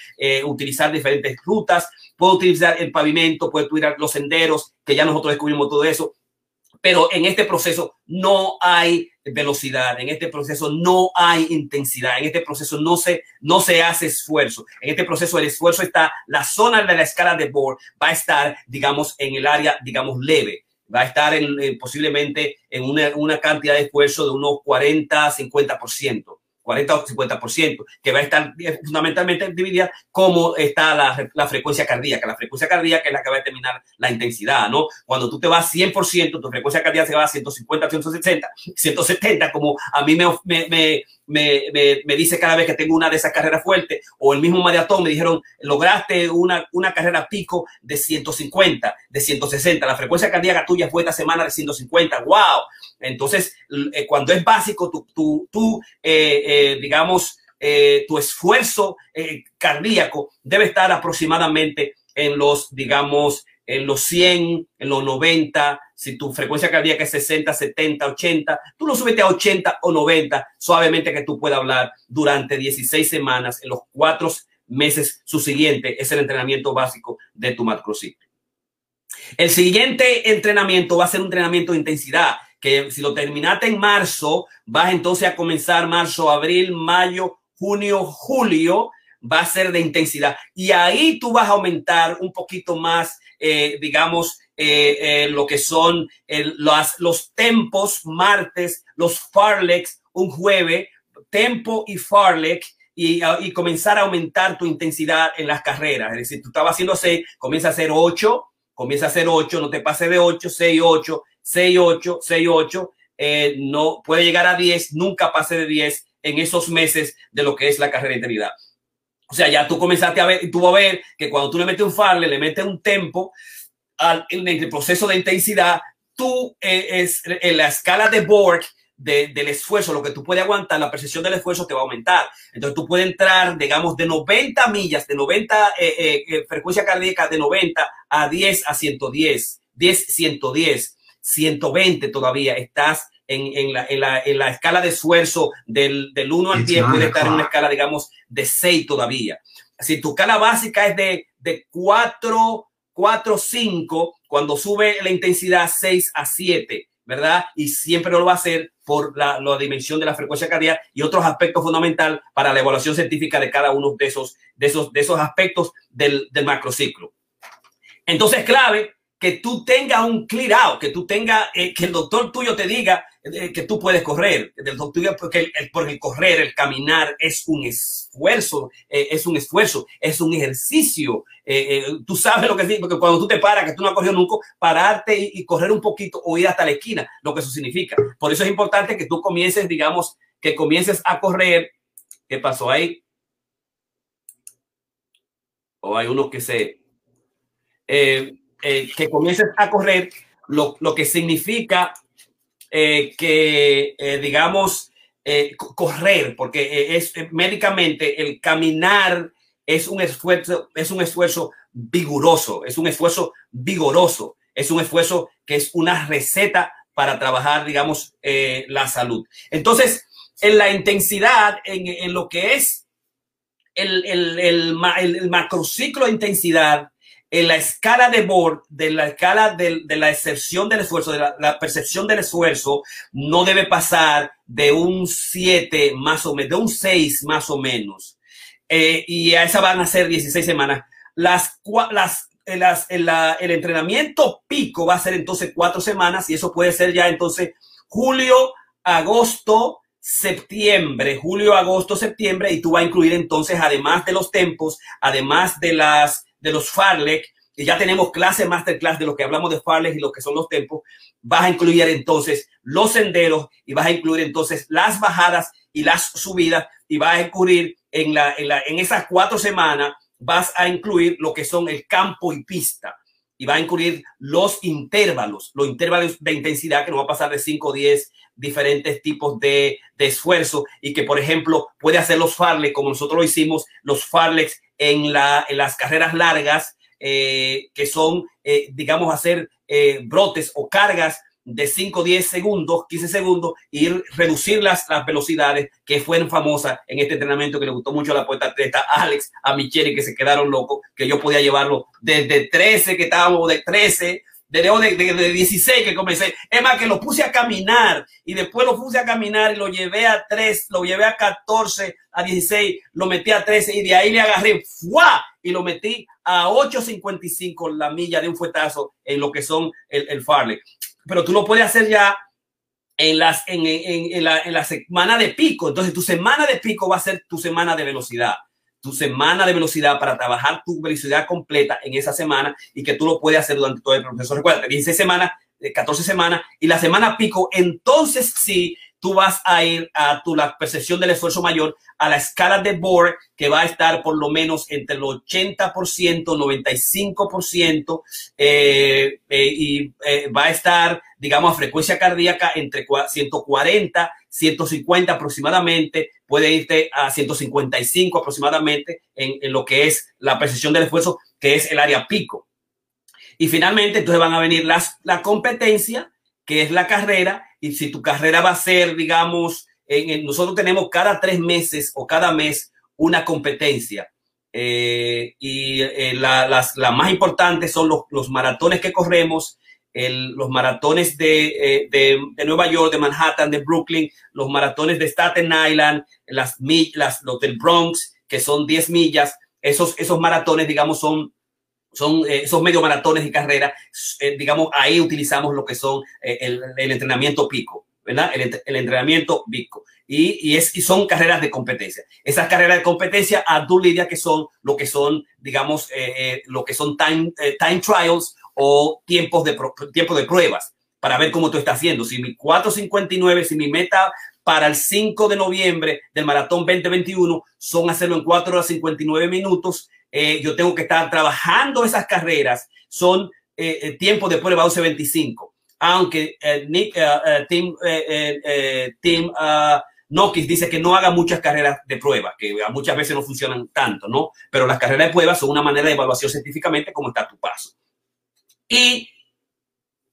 utilizar diferentes rutas. Puedo utilizar el pavimento, puedo utilizar los senderos, que ya nosotros descubrimos todo eso pero en este proceso no hay velocidad, en este proceso no hay intensidad, en este proceso no se, no se hace esfuerzo. En este proceso el esfuerzo está, la zona de la escala de Bohr va a estar, digamos, en el área, digamos, leve. Va a estar en, eh, posiblemente en una, una cantidad de esfuerzo de unos 40, 50%. 40 o 50%, que va a estar fundamentalmente dividida cómo está la, frecuencia cardíaca. La frecuencia cardíaca es la que va a determinar la intensidad, ¿no? Cuando tú te vas 100%, tu frecuencia cardíaca se va a 150, 160, 170, como a mí me, me, me, me, dice cada vez que tengo una de esas carreras fuertes, o el mismo maratón me dijeron, lograste una, una carrera pico de 150, de 160, la frecuencia cardíaca tuya fue esta semana de 150, wow. Entonces, eh, cuando es básico, tú, tú, tú eh, eh, digamos, tu esfuerzo cardíaco debe estar aproximadamente en los, digamos, en los 100, en los 90, si tu frecuencia cardíaca es 60, 70, 80, tú lo subes a 80 o 90, suavemente que tú puedas hablar durante 16 semanas, en los cuatro meses subsiguientes, es el entrenamiento básico de tu macrociclo. El siguiente entrenamiento va a ser un entrenamiento de intensidad, que si lo terminaste en marzo, vas entonces a comenzar marzo, abril, mayo, junio, julio, va a ser de intensidad. Y ahí tú vas a aumentar un poquito más eh, digamos, eh, eh, lo que son los, los tempos martes, los farlex un jueves, tempo y farlex y, y, comenzar a aumentar tu intensidad en las carreras. Es decir, tú estabas haciendo 6, comienza a hacer 8, comienza a hacer 8, no te pases de 8, 6, 8, 6, 8, 6, 8. no puede llegar a 10, nunca pase de 10 en esos meses de lo que es la carrera de eternidad. O sea, ya tú comenzaste a ver, tú vas a ver que cuando tú le metes un farle, le metes un tempo al, en el proceso de intensidad, tú eh, es en la escala de Borg de, del esfuerzo, lo que tú puedes aguantar, la percepción del esfuerzo te va a aumentar. Entonces tú puedes entrar, digamos, de 90 millas, de 90 eh, eh, eh, frecuencia cardíaca, de 90 a 10 a 110, 10, 110, 120 todavía. Estás en, en, la, en, la, en la, escala de esfuerzo del, del 1 al 10 puede estar en una escala, digamos, de 6 todavía. Si tu escala básica es de, de 4, 4, 5, cuando sube la intensidad 6 a 7, ¿verdad? Y siempre lo va a hacer por la, la dimensión de la frecuencia cardíaca y otros aspectos fundamentales para la evaluación científica de cada uno de esos, de esos, de esos aspectos del, del macrociclo. Entonces, clave que tú tengas un clear out, que tú tengas, eh, que el doctor tuyo te diga eh, que tú puedes correr, el doctor, porque el, porque el correr, el caminar es un esfuerzo, eh, es un esfuerzo, es un ejercicio. tú sabes lo que es, porque cuando tú te paras, que tú no has corrido nunca, pararte y, y, correr un poquito o ir hasta la esquina, lo que eso significa. Por eso es importante que tú comiences, digamos, que comiences a correr. ¿Qué pasó ahí? O hay uno que se... Eh, eh, que comiences a correr, lo, lo que significa eh, que, eh, digamos, correr, porque es médicamente el caminar es un esfuerzo, es un esfuerzo vigoroso, es un esfuerzo vigoroso, es un esfuerzo que es una receta para trabajar, digamos, la salud. Entonces, en la intensidad, en, en lo que es el, el, el, el macrociclo de intensidad, en la escala de Bohr, de la escala de, la excepción del esfuerzo, de la, percepción del esfuerzo, no debe pasar de un 7 más o menos, de un 6 más o menos. Eh, y a esa van a ser 16 semanas. Las, las, las, la, el entrenamiento pico va a ser entonces cuatro semanas y eso puede ser ya entonces julio, agosto, septiembre, julio, agosto, septiembre, y tú vas a incluir entonces, además de los tempos, además de las de los Farlek, y ya tenemos clase masterclass de lo que hablamos de Farlek y lo que son los tempos, vas a incluir entonces los senderos y vas a incluir entonces las bajadas y las subidas y vas a incluir en, la, en, la, en esas cuatro semanas, vas a incluir lo que son el campo y pista y va a incluir los intervalos, los intervalos de intensidad que nos va a pasar de 5 o 10 diferentes tipos de, de, esfuerzo y que, por ejemplo, puede hacer los farlex como nosotros lo hicimos, los farlex en, la, en las carreras largas, eh, que son, eh, digamos, hacer eh, brotes o cargas de 5, 10 segundos, 15 segundos, y reducir las, las velocidades que fueron famosas en este entrenamiento que le gustó mucho a la poeta atleta Alex, a Michelle, que se quedaron locos, que yo podía llevarlo desde 13, que estábamos de 13 de, de, de, 16 que comencé. Es más, que lo puse a caminar y después lo puse a caminar y lo llevé a 3, lo llevé a 14, a 16, lo metí a 13 y de ahí le agarré ¡fua! y lo metí a 8.55 la milla de un fuetazo en lo que son el, el Farley. Pero tú lo puedes hacer ya en, las, en, en, en, la, en la semana de pico. Entonces tu semana de pico va a ser tu semana de velocidad tu semana de velocidad para trabajar tu velocidad completa en esa semana y que tú lo puedes hacer durante todo el proceso. Recuerda, 16 semanas, 14 semanas y la semana pico, entonces sí tú vas a ir a tu la percepción del esfuerzo mayor a la escala de Bohr que va a estar por lo menos entre el 80%, 95% eh, eh, y eh, va a estar, digamos, a frecuencia cardíaca entre 140, 150 aproximadamente, puede irte a 155 aproximadamente en, en lo que es la percepción del esfuerzo, que es el área pico. Y finalmente, entonces van a venir las, la competencia, que es la carrera, y si tu carrera va a ser, digamos, en, nosotros tenemos cada tres meses o cada mes una competencia. Eh, y eh, la, las, la más importantes son los, los, maratones que corremos, los maratones de, eh, de, de, Nueva York, de Manhattan, de Brooklyn, los maratones de Staten Island, las, las, los del Bronx, que son 10 millas. Esos, esos maratones, digamos, son son eh, esos medio maratones y carreras, eh, digamos, ahí utilizamos lo que son eh, el, entrenamiento pico, ¿verdad? El, entrenamiento pico. Y, y, es, y son carreras de competencia. Esas carreras de competencia, a tú lidia que son lo que son, digamos, lo que son time, time trials o tiempos de, tiempo de pruebas para ver cómo tú estás haciendo. Si mi 4.59, si mi meta para el 5 de noviembre del maratón 2021 son hacerlo en 4 horas 59 minutos, eh, yo tengo que estar trabajando esas carreras, son eh, eh tiempo de prueba 11.25. Aunque eh, Nick, Tim, Tim Nokis dice que no haga muchas carreras de prueba, que muchas veces no funcionan tanto, ¿no? Pero las carreras de prueba son una manera de evaluación científicamente como está tu paso. Y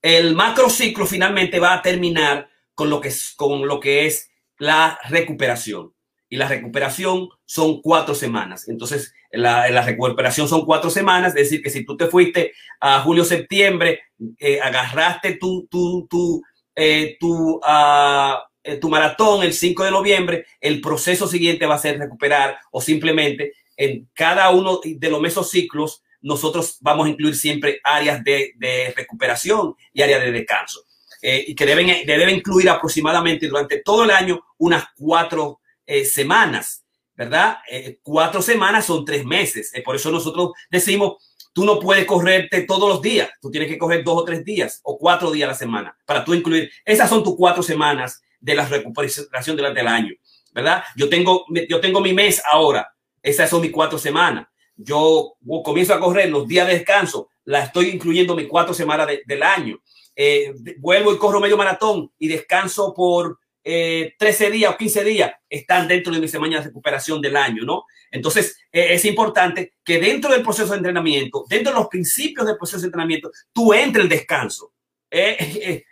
el macrociclo finalmente va a terminar con lo que es, con lo que es la recuperación. Y la recuperación son cuatro semanas. Entonces, la, la, recuperación son cuatro semanas, es decir, que si tú te fuiste a julio, septiembre, eh, agarraste tu, tu, tu, eh, tu, uh, tu maratón el 5 de noviembre, el proceso siguiente va a ser recuperar o simplemente en cada uno de los mesociclos nosotros vamos a incluir siempre áreas de, de recuperación y áreas de descanso. Eh, y que deben, deben incluir aproximadamente durante todo el año unas cuatro eh, semanas, ¿verdad? Eh, cuatro semanas son tres meses. por eso nosotros decimos, tú no puedes correrte todos los días, tú tienes que coger dos o tres días o cuatro días a la semana para tú incluir. Esas son tus cuatro semanas de la recuperación durante el año, ¿verdad? Yo tengo, yo tengo mi mes ahora, esas son mis cuatro semanas. Yo comienzo a correr los días de descanso, la estoy incluyendo mis cuatro semanas del año. Eh, vuelvo y corro medio maratón y descanso por eh, 13 días o 15 días, están dentro de mi semana de recuperación del año, ¿no? Entonces, eh, es importante que dentro del proceso de entrenamiento, dentro de los principios del proceso de entrenamiento, tú entres el descanso. Eh,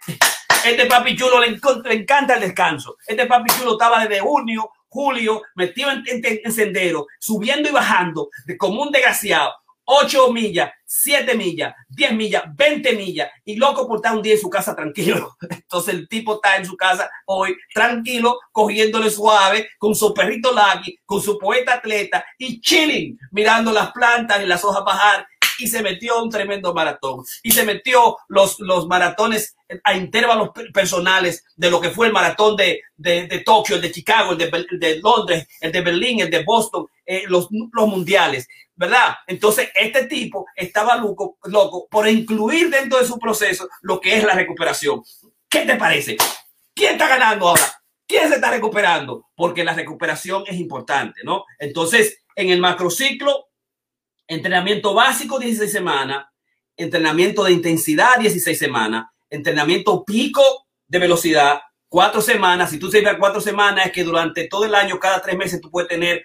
este papi chulo le, encanta el descanso. Este papi chulo estaba desde junio, julio, metido en, en sendero, subiendo y bajando, como un desgraciado 8 millas, 7 millas, 10 millas, 20 millas y loco por estar un día en su casa tranquilo. Entonces el tipo está en su casa hoy tranquilo, cogiéndole suave con su perrito Lucky, con su poeta atleta y chilling, mirando las plantas y las hojas bajar y se metió un tremendo maratón y se metió los, los maratones a intervalos personales de lo que fue el maratón de, de, Tokio, el de Chicago, el de, de, Londres, el de Berlín, el de Boston, eh, los, los mundiales. ¿verdad? Entonces, este tipo estaba loco, loco por incluir dentro de su proceso lo que es la recuperación. ¿Qué te parece? ¿Quién está ganando ahora? ¿Quién se está recuperando? Porque la recuperación es importante, ¿no? Entonces, en el macrociclo, entrenamiento básico 16 semanas, entrenamiento de intensidad 16 semanas, entrenamiento pico de velocidad cuatro semanas. Si tú se a cuatro semanas, es que durante todo el año, cada tres meses, tú puedes tener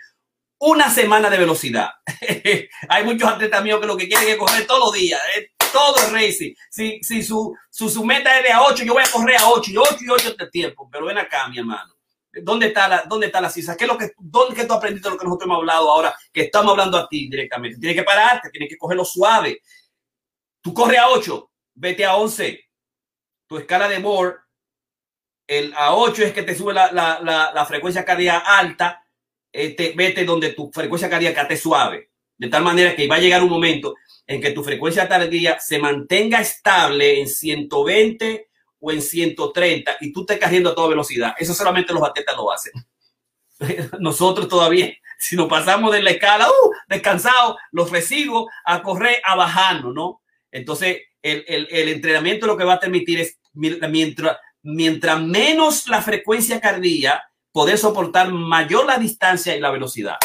una semana de velocidad. Hay muchos atletas míos que lo que quieren es correr todos los días, eh, todo el racing. Si, si su, su, su, meta es de a 8, yo voy a correr a 8 y 8 y 8 de tiempo. Pero ven acá, mi hermano. ¿Dónde está la, dónde está la cisa? ¿Qué es lo que, dónde que tú aprendiste lo que nosotros hemos hablado ahora? Que estamos hablando a ti directamente. Tienes que pararte, tienes que cogerlo suave. Tú corres a 8, vete a 11. Tu escala de Moore, el a 8 es que te sube la, la, la, la frecuencia cardíaca alta este, vete donde tu frecuencia cardíaca esté suave, de tal manera que va a llegar un momento en que tu frecuencia cardíaca se mantenga estable en 120 o en 130 y tú estés corriendo a toda velocidad. Eso solamente los atletas lo hacen. Nosotros todavía, si nos pasamos de la escala, uh, descansado, los recibo a correr, a bajarnos, ¿no? Entonces, el, el, el entrenamiento lo que va a permitir es, mientras, mientras menos la frecuencia cardíaca, poder soportar mayor la distancia y la velocidad.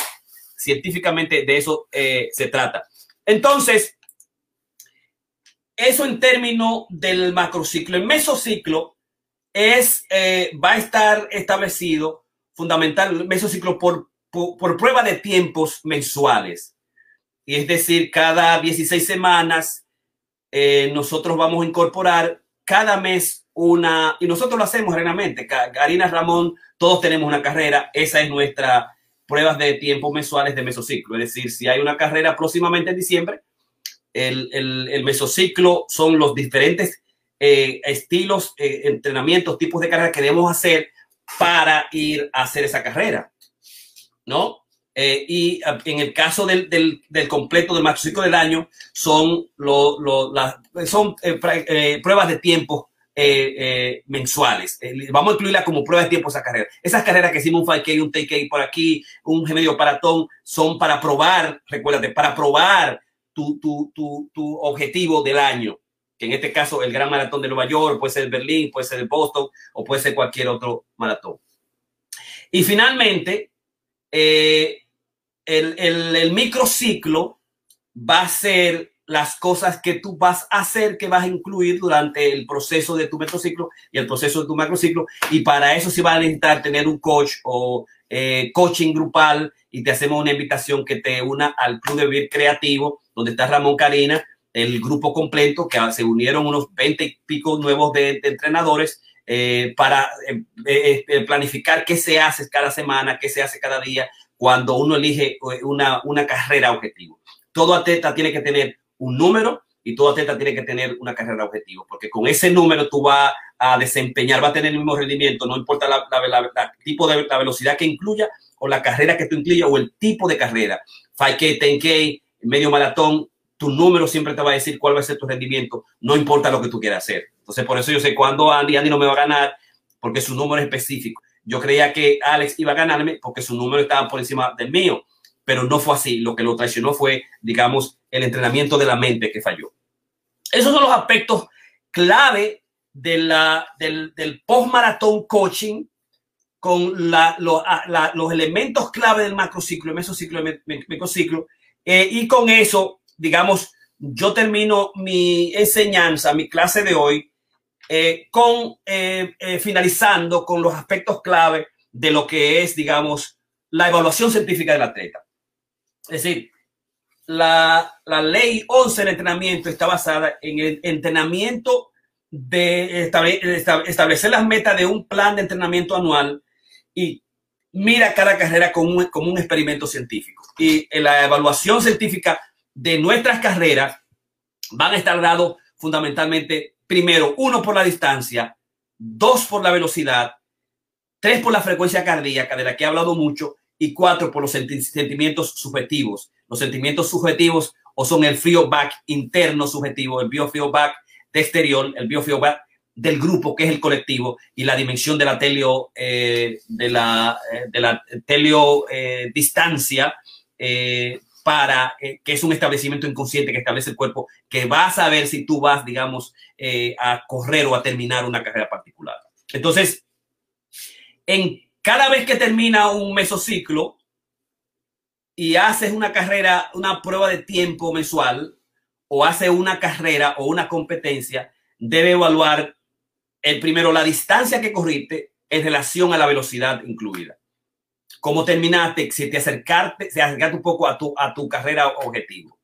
Científicamente de eso eh, se trata. Entonces, eso en términos del macrociclo. El mesociclo es, eh, va a estar establecido fundamental, mesociclo por, por, prueba de tiempos mensuales. Y es decir, cada 16 semanas eh, nosotros vamos a incorporar cada mes una, y nosotros lo hacemos realmente. Karina Ramón todos tenemos una carrera, esa es nuestra pruebas de tiempo mensuales de mesociclo. Es decir, si hay una carrera próximamente en diciembre, el, el, mesociclo son los diferentes eh, estilos, eh, entrenamientos, tipos de carrera que debemos hacer para ir a hacer esa carrera, ¿no? Eh, y en el caso del, del, del, completo del mesociclo del año, son, lo, las, son pruebas de tiempo eh, eh, mensuales. Eh, vamos a incluirla como prueba de tiempo esa carrera. Esas carreras que hicimos un 5K, un take por aquí, un medio paratón, son para probar, recuérdate, para probar tu, tu, tu, tu, objetivo del año. Que en este caso el Gran Maratón de Nueva York, puede ser Berlín, puede ser Boston o puede ser cualquier otro maratón. Y finalmente, el, el, el microciclo va a ser las cosas que tú vas a hacer, que vas a incluir durante el proceso de tu metrociclo y el proceso de tu macrociclo. Y para eso sí va a necesitar tener un coach o eh, coaching grupal y te hacemos una invitación que te una al Club de Vivir Creativo, donde está Ramón Karina, el grupo completo, que se unieron unos 20 y pico nuevos de, entrenadores eh, para eh, planificar qué se hace cada semana, qué se hace cada día, cuando uno elige una, una carrera objetivo. Todo atleta tiene que tener un número y todo atleta tiene que tener una carrera objetivo, porque con ese número tú vas a desempeñar, va a tener el mismo rendimiento, no importa la, la, tipo de la velocidad que incluya o la carrera que tú incluyas o el tipo de carrera. 5K, 10K, medio maratón, tu número siempre te va a decir cuál va a ser tu rendimiento, no importa lo que tú quieras hacer. Entonces, por eso yo sé cuándo Andy, Andy no me va a ganar, porque su número es específico. Yo creía que Alex iba a ganarme porque su número estaba por encima del mío, pero no fue así. Lo que lo traicionó fue, digamos, el entrenamiento de la mente que falló. Esos son los aspectos clave de la, del, del post-maratón coaching con la, los elementos clave del macrociclo, mesociclo, microciclo. Eh, y con eso, digamos, yo termino mi enseñanza, mi clase de hoy, eh, con eh, finalizando con los aspectos clave de lo que es, digamos, la evaluación científica del atleta. Es decir, la, la ley 11 del entrenamiento está basada en el entrenamiento de establecer las metas de un plan de entrenamiento anual y mira cada carrera como un, experimento científico. Y en la evaluación científica de nuestras carreras van a estar dados fundamentalmente, primero, uno por la distancia, dos por la velocidad, tres por la frecuencia cardíaca, de la que he hablado mucho, y cuatro por los sentimientos subjetivos. Los sentimientos subjetivos o son el feedback interno subjetivo, el biofeedback de exterior, el biofeedback del grupo, que es el colectivo, y la dimensión de la telio, eh, de la, eh, de eh, distancia, para que es un establecimiento inconsciente que establece el cuerpo, que va a saber si tú vas, digamos, a correr o a terminar una carrera particular. Entonces, en cada vez que termina un mesociclo y haces una carrera, una prueba de tiempo mensual, o hace una carrera o una competencia, debe evaluar el primero, la distancia que corriste en relación a la velocidad incluida. Cómo terminaste, si te acercaste, si acercaste un poco a tu, a tu carrera objetivo.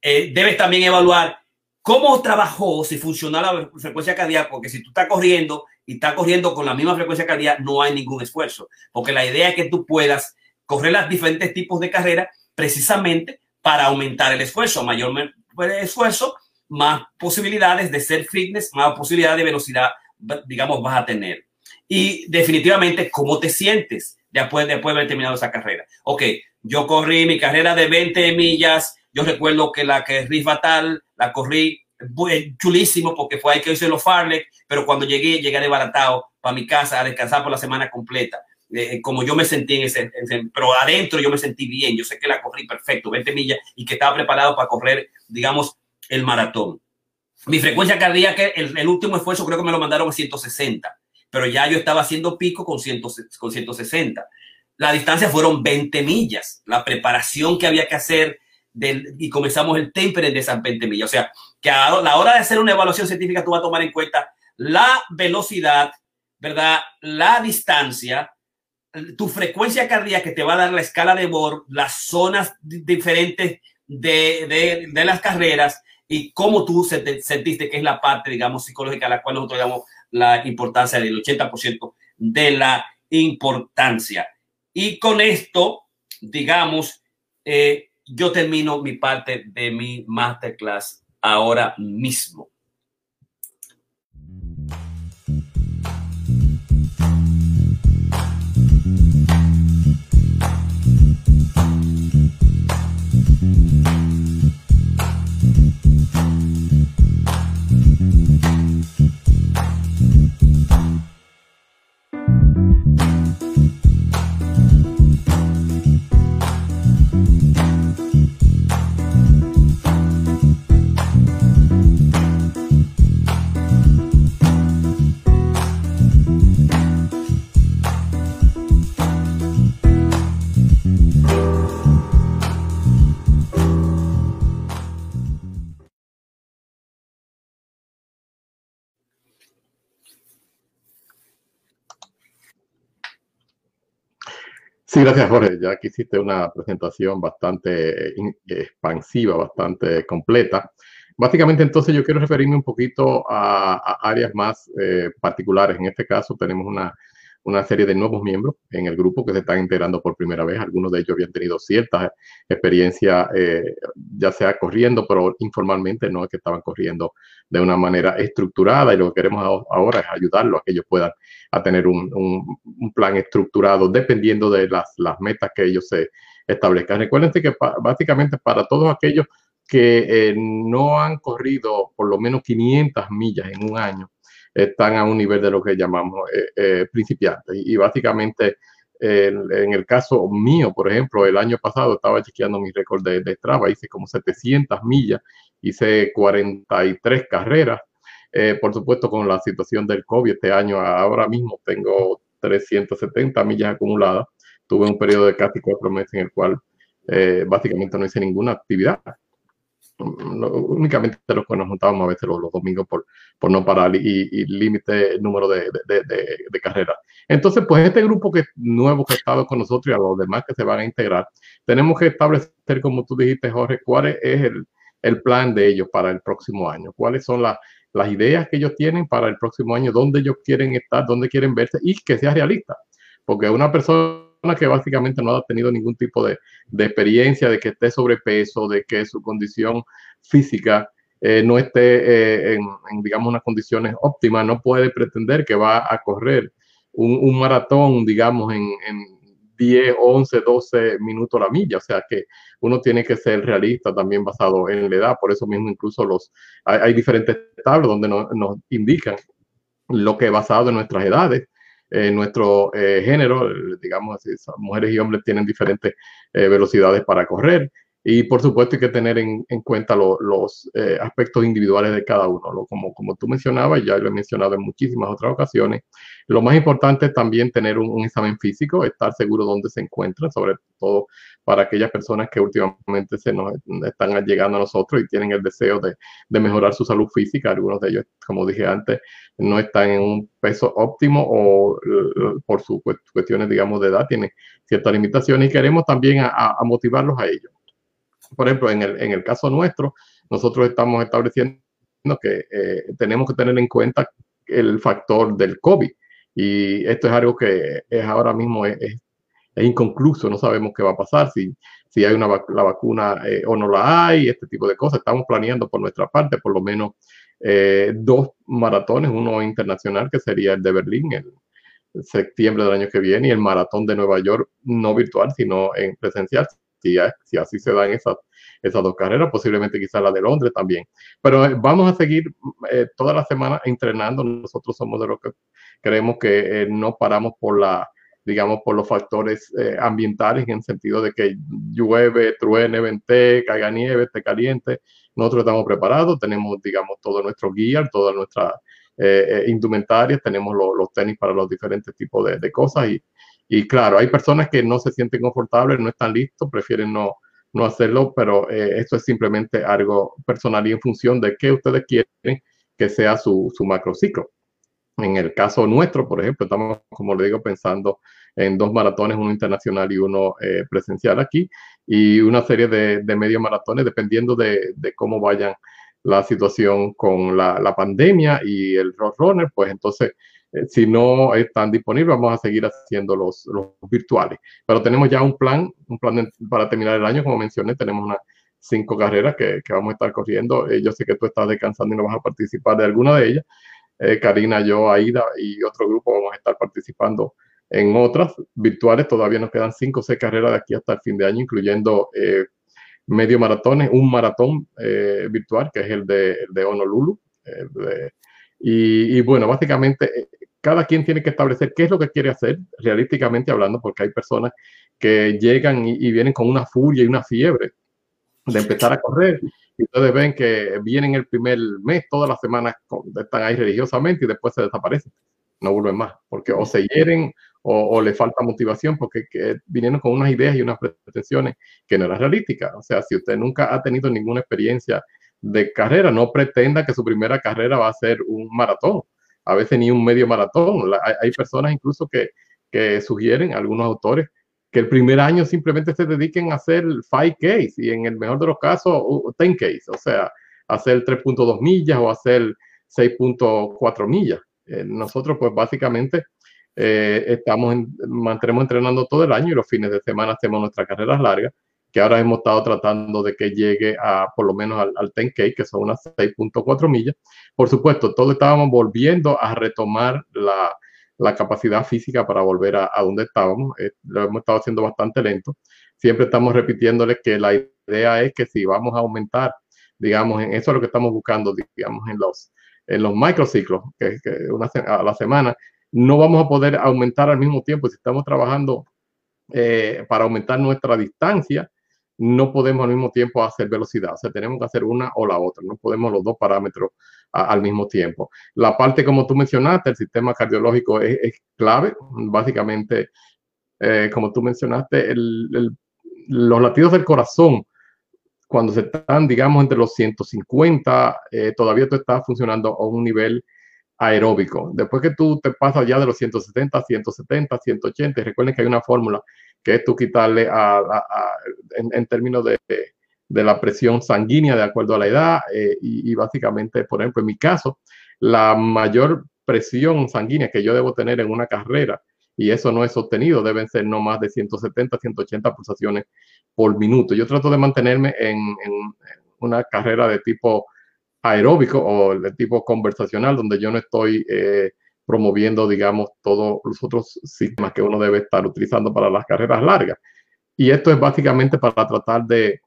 Eh, debes también evaluar cómo trabajó, si funcionó la frecuencia cardíaca, porque si tú estás corriendo y estás corriendo con la misma frecuencia cardíaca, no hay ningún esfuerzo, porque la idea es que tú puedas correr los diferentes tipos de carreras precisamente para aumentar el esfuerzo, mayor esfuerzo, más posibilidades de ser fitness, más posibilidades de velocidad, digamos, vas a tener. Y definitivamente, ¿cómo te sientes después, después de haber terminado esa carrera? Ok, yo corrí mi carrera de 20 millas. Yo recuerdo que la que Riff Fatal la corrí chulísimo porque fue ahí que hice los Farlek, pero cuando llegué, llegué desbaratado para mi casa a descansar por la semana completa. Eh, como yo me sentí en ese, pero adentro yo me sentí bien, yo sé que la corrí perfecto, 20 millas y que estaba preparado para correr, digamos, el maratón. Mi frecuencia cardíaca, el, el, último esfuerzo creo que me lo mandaron a 160, pero ya yo estaba haciendo pico con, 100, con 160. La distancia fueron 20 millas, la preparación que había que hacer del, y comenzamos el temper de esas 20 millas. O sea, que a la hora de hacer una evaluación científica tú vas a tomar en cuenta la velocidad, ¿verdad? La distancia, tu frecuencia cardíaca que te va a dar la escala de Bohr, las zonas diferentes de, de, de las carreras, y cómo tú sentiste que es la parte, digamos, psicológica a la cual nosotros damos la importancia del 80% de la importancia. Y con esto, digamos, eh, yo termino mi parte de mi masterclass ahora mismo. Sí, gracias Jorge. Ya que hiciste una presentación bastante eh, expansiva, bastante completa. Básicamente entonces yo quiero referirme un poquito a, áreas más eh, particulares. En este caso tenemos una una serie de nuevos miembros en el grupo que se están integrando por primera vez. Algunos de ellos habían tenido cierta experiencia, eh, ya sea corriendo, pero informalmente no es que estaban corriendo de una manera estructurada y lo que queremos ahora es ayudarlos a que ellos puedan a tener un, un, plan estructurado dependiendo de las, las, metas que ellos se establezcan. Recuerden que básicamente para todos aquellos que no han corrido por lo menos 500 millas en un año están a un nivel de lo que llamamos principiantes. Y, básicamente, en el caso mío, por ejemplo, el año pasado estaba chequeando mi récord de, de hice como 700 millas, hice 43 carreras. Eh, por supuesto, con la situación del COVID este año, ahora mismo tengo 370 millas acumuladas. Tuve un periodo de casi cuatro meses en el cual eh, básicamente no hice ninguna actividad. Mm, únicamente los que nos juntábamos a veces los, domingos por, por, no parar y, límite número de, de, carreras. Entonces, pues este grupo que nuevo que ha estado con nosotros y a los demás que se van a integrar, tenemos que establecer, como tú dijiste, Jorge, cuál es el, el plan de ellos para el próximo año, cuáles son las, las ideas que ellos tienen para el próximo año, dónde ellos quieren estar, dónde quieren verse y que sea realista. Porque una persona que básicamente no ha tenido ningún tipo de, experiencia de que esté sobrepeso, de que su condición física eh, no esté eh, en, digamos, unas condiciones óptimas, no puede pretender que va a correr un, maratón, digamos, en, en 10, 11, 12 minutos la milla. O sea que uno tiene que ser realista también basado en la edad. Por eso mismo incluso los, hay, diferentes tablas donde nos, indican lo que basado en nuestras edades. En nuestro eh, género, digamos, mujeres y hombres tienen diferentes eh, velocidades para correr. Y por supuesto hay que tener en, en cuenta los eh, aspectos individuales de cada uno. como, como tú mencionabas, ya lo he mencionado en muchísimas otras ocasiones, lo más importante es también tener un, examen físico, estar seguro dónde se encuentra, sobre todo para aquellas personas que últimamente se nos están llegando a nosotros y tienen el deseo de, mejorar su salud física. Algunos de ellos, como dije antes, no están en un peso óptimo o por sus cuestiones, digamos, de edad, tienen ciertas limitaciones y queremos también a motivarlos a ellos por ejemplo, en el, en el caso nuestro, nosotros estamos estableciendo que eh, tenemos que tener en cuenta el factor del COVID. Y esto es algo que es ahora mismo es, inconcluso, no sabemos qué va a pasar, si, si hay una la vacuna eh, o no la hay, este tipo de cosas. Estamos planeando por nuestra parte por lo menos eh, dos maratones, uno internacional que sería el de Berlín en septiembre del año que viene y el maratón de Nueva York, no virtual, sino en presencial, si, si así se dan esas, esas dos carreras, posiblemente quizás la de Londres también. Pero eh, vamos a seguir eh, toda la semana entrenando. Nosotros somos de los que creemos que no paramos por la digamos, por los factores eh, ambientales, en el sentido de que llueve, truene, vente, caiga nieve, esté caliente. Nosotros estamos preparados, tenemos, digamos, todo nuestro guía, toda nuestra eh, indumentaria, tenemos lo, los tenis para los diferentes tipos de, de cosas y, y claro, hay personas que no se sienten confortables, no están listos, prefieren no, no hacerlo, pero eh, esto es simplemente algo personal y en función de qué ustedes quieren que sea su, su macrociclo. En el caso nuestro, por ejemplo, estamos, como le digo, pensando en dos maratones, uno internacional y uno eh, presencial aquí, y una serie de, de medio maratones, dependiendo de, de, cómo vayan la situación con la, la pandemia y el Roadrunner, pues entonces eh, si no están disponibles, vamos a seguir haciendo los, los virtuales. Pero tenemos ya un plan, un plan para terminar el año, como mencioné, tenemos unas cinco carreras que, que, vamos a estar corriendo. Eh, yo sé que tú estás descansando y no vas a participar de alguna de ellas. Eh, Karina, yo, Aida y otro grupo vamos a estar participando en otras virtuales. Todavía nos quedan cinco o seis carreras de aquí hasta el fin de año, incluyendo eh, medio maratones, un maratón eh, virtual, que es el de, el de Honolulu. Y, bueno, básicamente cada quien tiene que establecer qué es lo que quiere hacer, realísticamente hablando, porque hay personas que llegan y vienen con una furia y una fiebre de empezar a correr. Ustedes ven que vienen el primer mes, todas las semanas están ahí religiosamente y después se desaparecen. No vuelven más, porque o se hieren o, o le falta motivación porque que vinieron con unas ideas y unas pretensiones que no eran realísticas. O sea, si usted nunca ha tenido ninguna experiencia de carrera, no pretenda que su primera carrera va a ser un maratón a veces ni un medio maratón. hay, hay, personas incluso que, que, sugieren, algunos autores, que el primer año simplemente se dediquen a hacer 5K y en el mejor de los casos 10K, o sea, hacer 3.2 millas o hacer 6.4 millas. Eh, nosotros pues básicamente eh, estamos en, mantenemos entrenando todo el año y los fines de semana hacemos nuestras carreras largas que ahora hemos estado tratando de que llegue a por lo menos al, al 10K, que son unas 6.4 millas. Por supuesto, todos estábamos volviendo a retomar la, la capacidad física para volver a, donde estábamos. Eh, lo hemos estado haciendo bastante lento. Siempre estamos repitiéndoles que la idea es que si vamos a aumentar, digamos, en eso es lo que estamos buscando, digamos, en los, en los microciclos, que, que una a la semana, no vamos a poder aumentar al mismo tiempo. Si estamos trabajando eh, para aumentar nuestra distancia, no podemos al mismo tiempo hacer velocidad. O sea, tenemos que hacer una o la otra. No podemos los dos parámetros al mismo tiempo. La parte, como tú mencionaste, el sistema cardiológico es, clave. Básicamente, eh, como tú mencionaste, los latidos del corazón, cuando se están, digamos, entre los 150, eh, todavía tú estás funcionando a un nivel aeróbico. Después que tú te pasas ya de los 170, 170, 180, recuerden que hay una fórmula que es tú quitarle a, en, términos de, de, la presión sanguínea de acuerdo a la edad eh, y, básicamente, por ejemplo, en mi caso, la mayor presión sanguínea que yo debo tener en una carrera y eso no es sostenido, deben ser no más de 170, 180 pulsaciones por minuto. Yo trato de mantenerme en, en una carrera de tipo aeróbico o de tipo conversacional, donde yo no estoy eh, promoviendo, digamos, todos los otros sistemas que uno debe estar utilizando para las carreras largas. Y esto es básicamente para tratar de,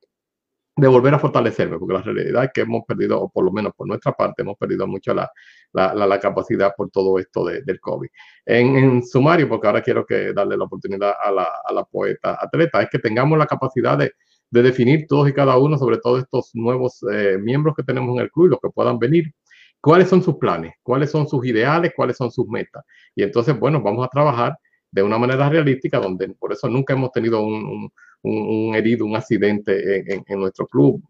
de volver a fortalecerme, porque la realidad es que hemos perdido, o por lo menos por nuestra parte, hemos perdido mucho la, la, la, capacidad por todo esto de, del COVID. En, en, sumario, porque ahora quiero que darle la oportunidad a la, a la poeta atleta, es que tengamos la capacidad de, de definir todos y cada uno, sobre todo estos nuevos eh, miembros que tenemos en el club, los que puedan venir, cuáles son sus planes, cuáles son sus ideales, cuáles son sus metas. Y entonces, bueno, vamos a trabajar de una manera realística, donde por eso nunca hemos tenido un, un, herido, un accidente en, nuestro club,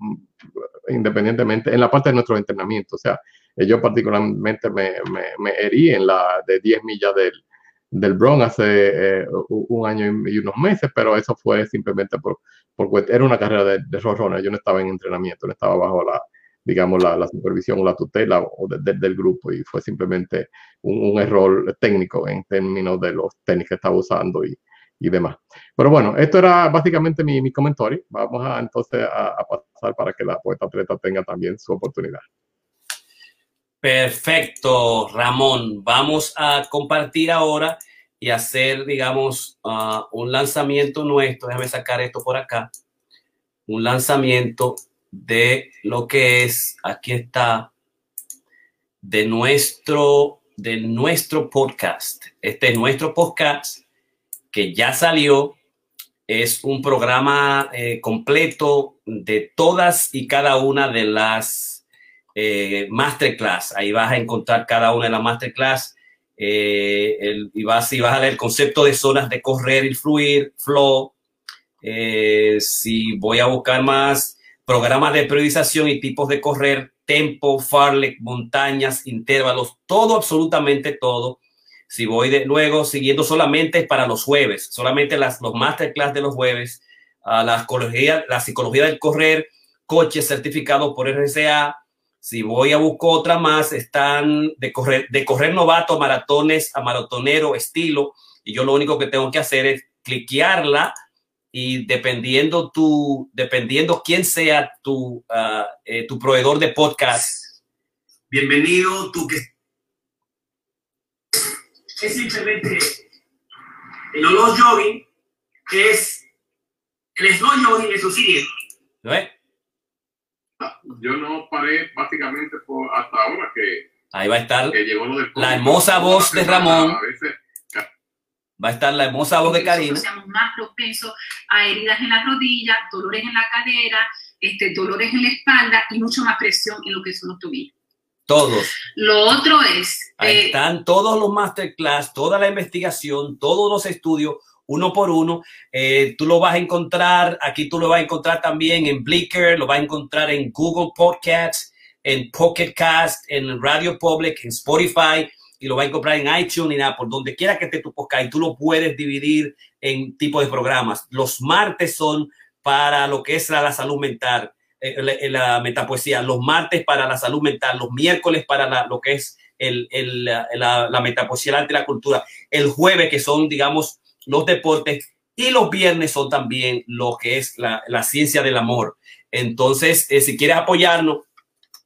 independientemente, en la parte de nuestro entrenamiento. O sea, yo particularmente me, me, me herí en la de 10 millas del, del Bronx hace eh, un año y unos meses, pero eso fue simplemente por, por era una carrera de, de Yo no estaba en entrenamiento, no estaba bajo la, digamos, la, supervisión o la tutela o del grupo y fue simplemente un, error técnico en términos de los tenis que estaba usando y, y demás. Pero bueno, esto era básicamente mi, mi comentario. Vamos a entonces a, pasar para que la poeta atleta tenga también su oportunidad. Perfecto, Ramón. Vamos a compartir ahora y hacer, digamos, uh, un lanzamiento nuestro. Déjame sacar esto por acá. Un lanzamiento de lo que es, aquí está, de nuestro, de nuestro podcast. Este es nuestro podcast que ya salió. Es un programa eh, completo de todas y cada una de las eh, masterclass. Ahí vas a encontrar cada una de las masterclass eh, y, vas, y vas a leer el concepto de zonas de correr y fluir, flow. Eh, si voy a buscar más programas de periodización y tipos de correr, tempo, farlek, montañas, intervalos, todo, absolutamente todo. Si voy de luego siguiendo solamente para los jueves, solamente las, los masterclass de los jueves, a la psicología, la psicología del correr, coches certificados por RCA, si voy a buscar otra más, están de correr, de correr novato, maratones a maratonero, estilo. Y yo lo único que tengo que hacer es cliquearla y dependiendo tu, dependiendo quién sea tu, uh, eh, tu proveedor de podcast. Bienvenido, tú que es simplemente el olor jogging, que es el slow jogging, eso sí. ¿No es? yo no paré básicamente por hasta ahora que ahí va a estar la hermosa voz de Ramón. Va a estar la hermosa voz de Karina. Seamos más propensos a heridas en las rodillas, dolores en la cadera, este, dolores en la espalda y mucho más presión en lo que son los tobillos. Todos. Lo otro es. Ahí eh, están todos los masterclass, toda la investigación, todos los estudios uno por uno. Eh, tú lo vas a encontrar, aquí tú lo vas a encontrar también en Blicker, lo vas a encontrar en Google Podcasts, en Pocket Cast, en Radio Public, en Spotify, y lo vas a encontrar en iTunes y por donde quiera que esté tu y tú lo puedes dividir en tipos de programas. Los martes son para lo que es la, salud mental, eh, la, metapoesía, los martes para la salud mental, los miércoles para lo que es el, la, la, metapoesía, arte la cultura, el jueves que son, digamos, los deportes y los viernes son también lo que es la, la ciencia del amor. Entonces, eh, si quieres apoyarnos,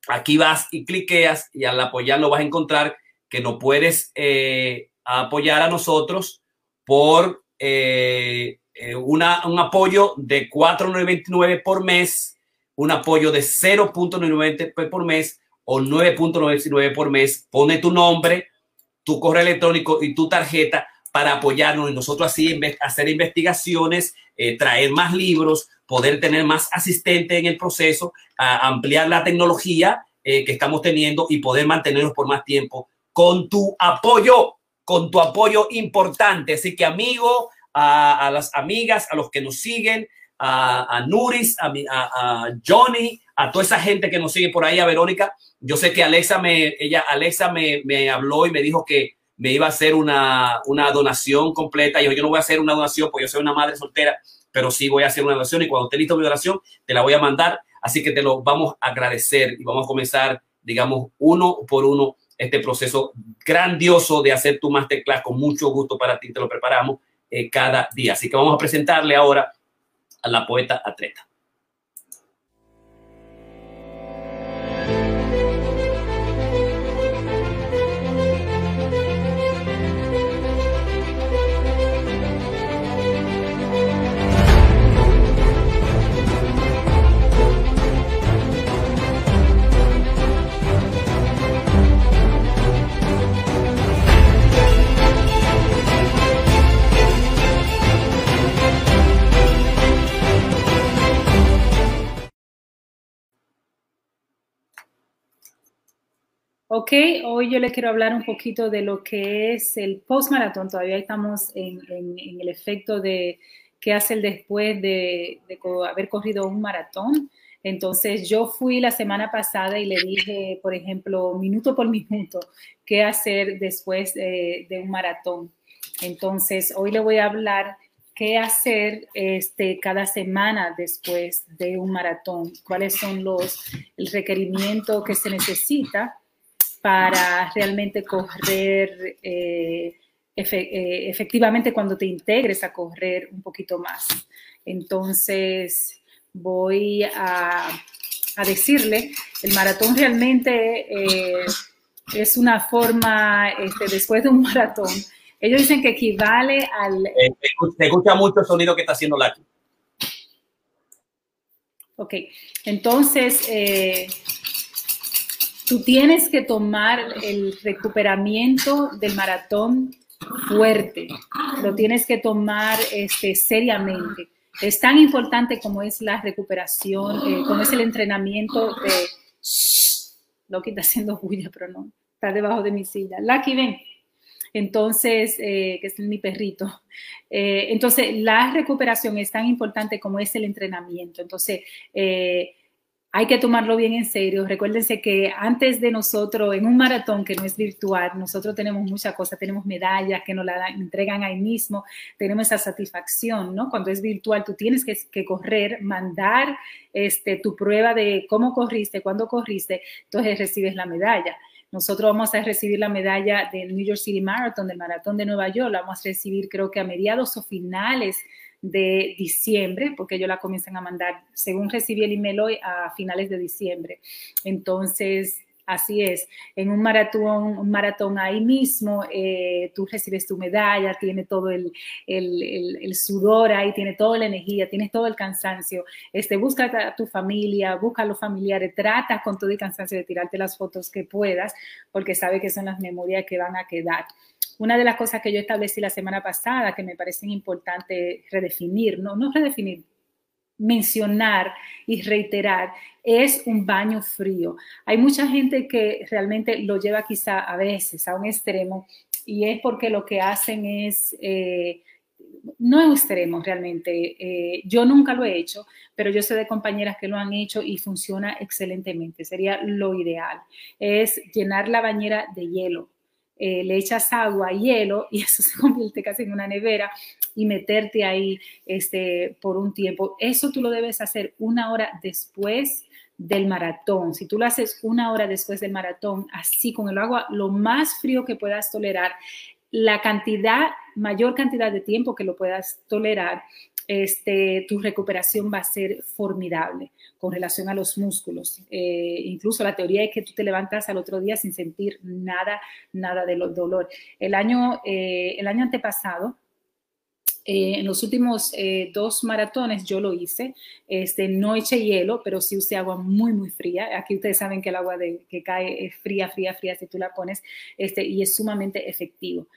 aquí vas y cliqueas y al apoyarnos vas a encontrar que nos puedes eh, apoyar a nosotros por eh, eh, una, un apoyo de 4.99 por mes, un apoyo de 0.99 por mes o 9.99 por mes. Pone tu nombre, tu correo electrónico y tu tarjeta para apoyarnos y nosotros así hacer investigaciones, traer más libros, poder tener más asistentes en el proceso, ampliar la tecnología que estamos teniendo y poder mantenernos por más tiempo con tu apoyo con tu apoyo importante. Así que amigo, a, las amigas, a los que nos siguen, a, Nuris, a, Johnny, a toda esa gente que nos sigue por ahí, a Verónica. Yo sé que Alexa me, ella, Alexa me, me habló y me dijo que me iba a hacer una, una donación completa. Yo, yo no voy a hacer una donación porque yo soy una madre soltera, pero sí voy a hacer una donación y cuando esté listo mi donación, te la voy a mandar. Así que te lo vamos a agradecer y vamos a comenzar, digamos, uno por uno este proceso grandioso de hacer tu masterclass con mucho gusto para ti. Te lo preparamos eh, cada día. Así que vamos a presentarle ahora a la poeta atleta. Ok, hoy yo le quiero hablar un poquito de lo que es el post-maratón. Todavía estamos en, el efecto de qué hace el después de, haber corrido un maratón. Entonces, yo fui la semana pasada y le dije, por ejemplo, minuto por minuto, qué hacer después de, un maratón. Entonces, hoy le voy a hablar qué hacer este, cada semana después de un maratón, cuáles son los el requerimiento que se necesita para realmente correr eh, eh, efectivamente cuando te integres a correr un poquito más. Entonces, voy a, decirle, el maratón realmente eh, es una forma, este, después de un maratón, ellos dicen que equivale al... te escucha mucho el sonido que está haciendo la. Ok, entonces tú tienes que tomar el recuperamiento del maratón fuerte, lo tienes que tomar este, seriamente. Es tan importante como es la recuperación, eh, como es el entrenamiento de... Lo que está haciendo bulla, pero no, está debajo de mi silla. Lucky, ven. Entonces, eh, que es mi perrito. Eh, entonces, la recuperación es tan importante como es el entrenamiento. Entonces, hay que tomarlo bien en serio. Recuérdense que antes de nosotros, en un maratón que no es virtual, nosotros tenemos muchas cosas, tenemos medallas que nos la entregan ahí mismo, tenemos esa satisfacción, ¿no? Cuando es virtual, tú tienes que, correr, mandar este, tu prueba de cómo corriste, cuándo corriste, entonces recibes la medalla. Nosotros vamos a recibir la medalla del New York City Marathon, del Maratón de Nueva York, la vamos a recibir creo que a mediados o finales de diciembre, porque ellos la comienzan a mandar, según recibí el email hoy, a finales de diciembre. Entonces, Así es, en un maratón, un maratón ahí mismo, eh, tú recibes tu medalla, tiene todo el, el, sudor ahí, tiene toda la energía, tienes todo el cansancio. Este, busca a tu familia, busca a los familiares, trata con todo el cansancio de tirarte las fotos que puedas, porque sabe que son las memorias que van a quedar. Una de las cosas que yo establecí la semana pasada que me parecen importante redefinir, no, no redefinir, mencionar y reiterar es un baño frío. Hay mucha gente que realmente lo lleva quizá a veces a un extremo y es porque lo que hacen es, eh, no es extremo realmente, eh, yo nunca lo he hecho, pero yo sé de compañeras que lo han hecho y funciona excelentemente, sería lo ideal, es llenar la bañera de hielo eh, le echas agua, hielo y eso se convierte casi en una nevera y meterte ahí este, por un tiempo. Eso tú lo debes hacer una hora después del maratón. Si tú lo haces una hora después del maratón, así con el agua lo más frío que puedas tolerar, la cantidad, mayor cantidad de tiempo que lo puedas tolerar, este, tu recuperación va a ser formidable con relación a los músculos. Eh, incluso la teoría es que tú te levantas al otro día sin sentir nada, nada de dolor. El año, eh, el año antepasado, eh, en los últimos dos maratones yo lo hice. Este, no eché hielo, pero sí usé agua muy, muy fría. Aquí ustedes saben que el agua de, que cae es fría, fría, fría si tú la pones este, y es sumamente efectivo.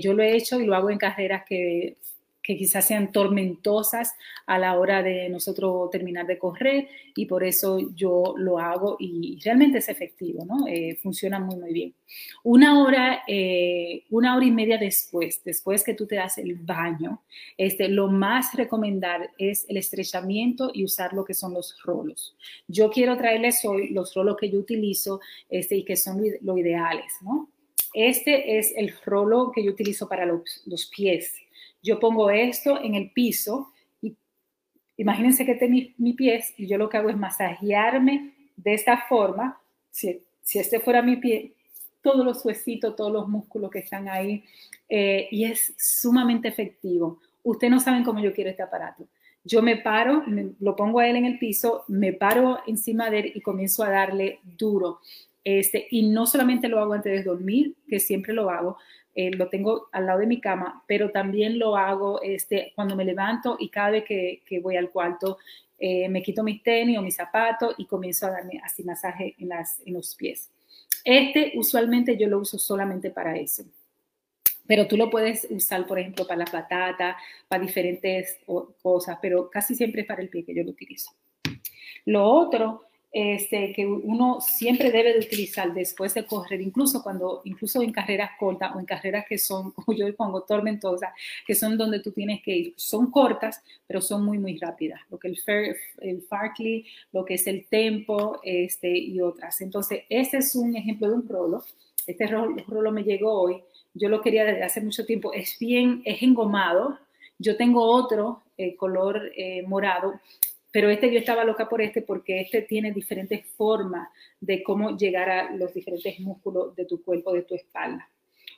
yo lo he hecho y lo hago en carreras que que quizás sean tormentosas a la hora de nosotros terminar de correr y por eso yo lo hago y realmente es efectivo, ¿no? Eh, funciona muy, muy bien. Una hora, eh, una hora y media después, después que tú te das el baño, este, lo más recomendar es el estrechamiento y usar lo que son los rolos. Yo quiero traerles hoy los rolos que yo utilizo este, y que son lo, ideales, ¿no? Este es el rolo que yo utilizo para los, los pies yo pongo esto en el piso y imagínense que tengo mi, pies y yo lo que hago es masajearme de esta forma. Si, si este fuera mi pie, todos los huesitos, todos los músculos que están ahí eh, y es sumamente efectivo. Ustedes no saben cómo yo quiero este aparato. Yo me paro, lo pongo a él en el piso, me paro encima de él y comienzo a darle duro. Este, y no solamente lo hago antes de dormir, que siempre lo hago, eh, lo tengo al lado de mi cama, pero también lo hago este, cuando me levanto y cada vez que, voy al cuarto eh, me quito mis tenis o mis zapatos y comienzo a darme así masaje en, las, en los pies. Este usualmente yo lo uso solamente para eso. Pero tú lo puedes usar, por ejemplo, para la patata, para diferentes cosas, pero casi siempre es para el pie que yo lo utilizo. Lo otro este, que uno siempre debe de utilizar después de correr, incluso cuando, incluso en carreras cortas o en carreras que son, como yo pongo, tormentosas, que son donde tú tienes que ir. Son cortas, pero son muy, muy rápidas. Lo que el, el Farkley, lo que es el Tempo este, y otras. Entonces, este es un ejemplo de un rolo. Este rolo, me llegó hoy. Yo lo quería desde hace mucho tiempo. Es bien, es engomado. Yo tengo otro eh, color eh, morado pero este yo estaba loca por este porque este tiene diferentes formas de cómo llegar a los diferentes músculos de tu cuerpo, de tu espalda.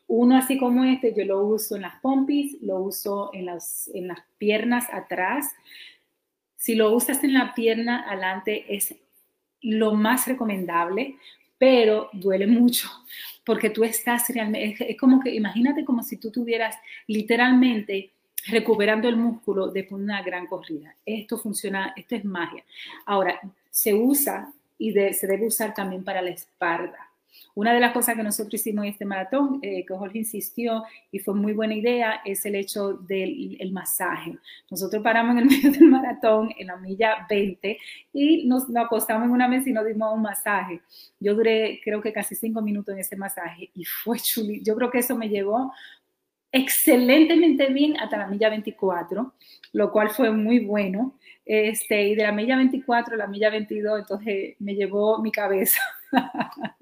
Uno así como este, yo lo uso en las pompis, lo uso en las, en las piernas atrás. Si lo usas en la pierna adelante es lo más recomendable, pero duele mucho porque tú estás realmente, es como que imagínate como si tú tuvieras literalmente recuperando el músculo después de una gran corrida. Esto funciona, esto es magia. Ahora, se usa y se debe usar también para la espalda. Una de las cosas que nosotros hicimos en este maratón, eh, que Jorge insistió y fue muy buena idea, es el hecho del el masaje. Nosotros paramos en el medio del maratón, en la milla 20, y nos, nos acostamos en una mesa y nos dimos un masaje. Yo duré, creo que casi cinco minutos en ese masaje y fue chuli. Yo creo que eso me llevó excelentemente bien hasta la milla 24, lo cual fue muy bueno. Este, y de la milla 24 a la milla 22, entonces me llevó mi cabeza.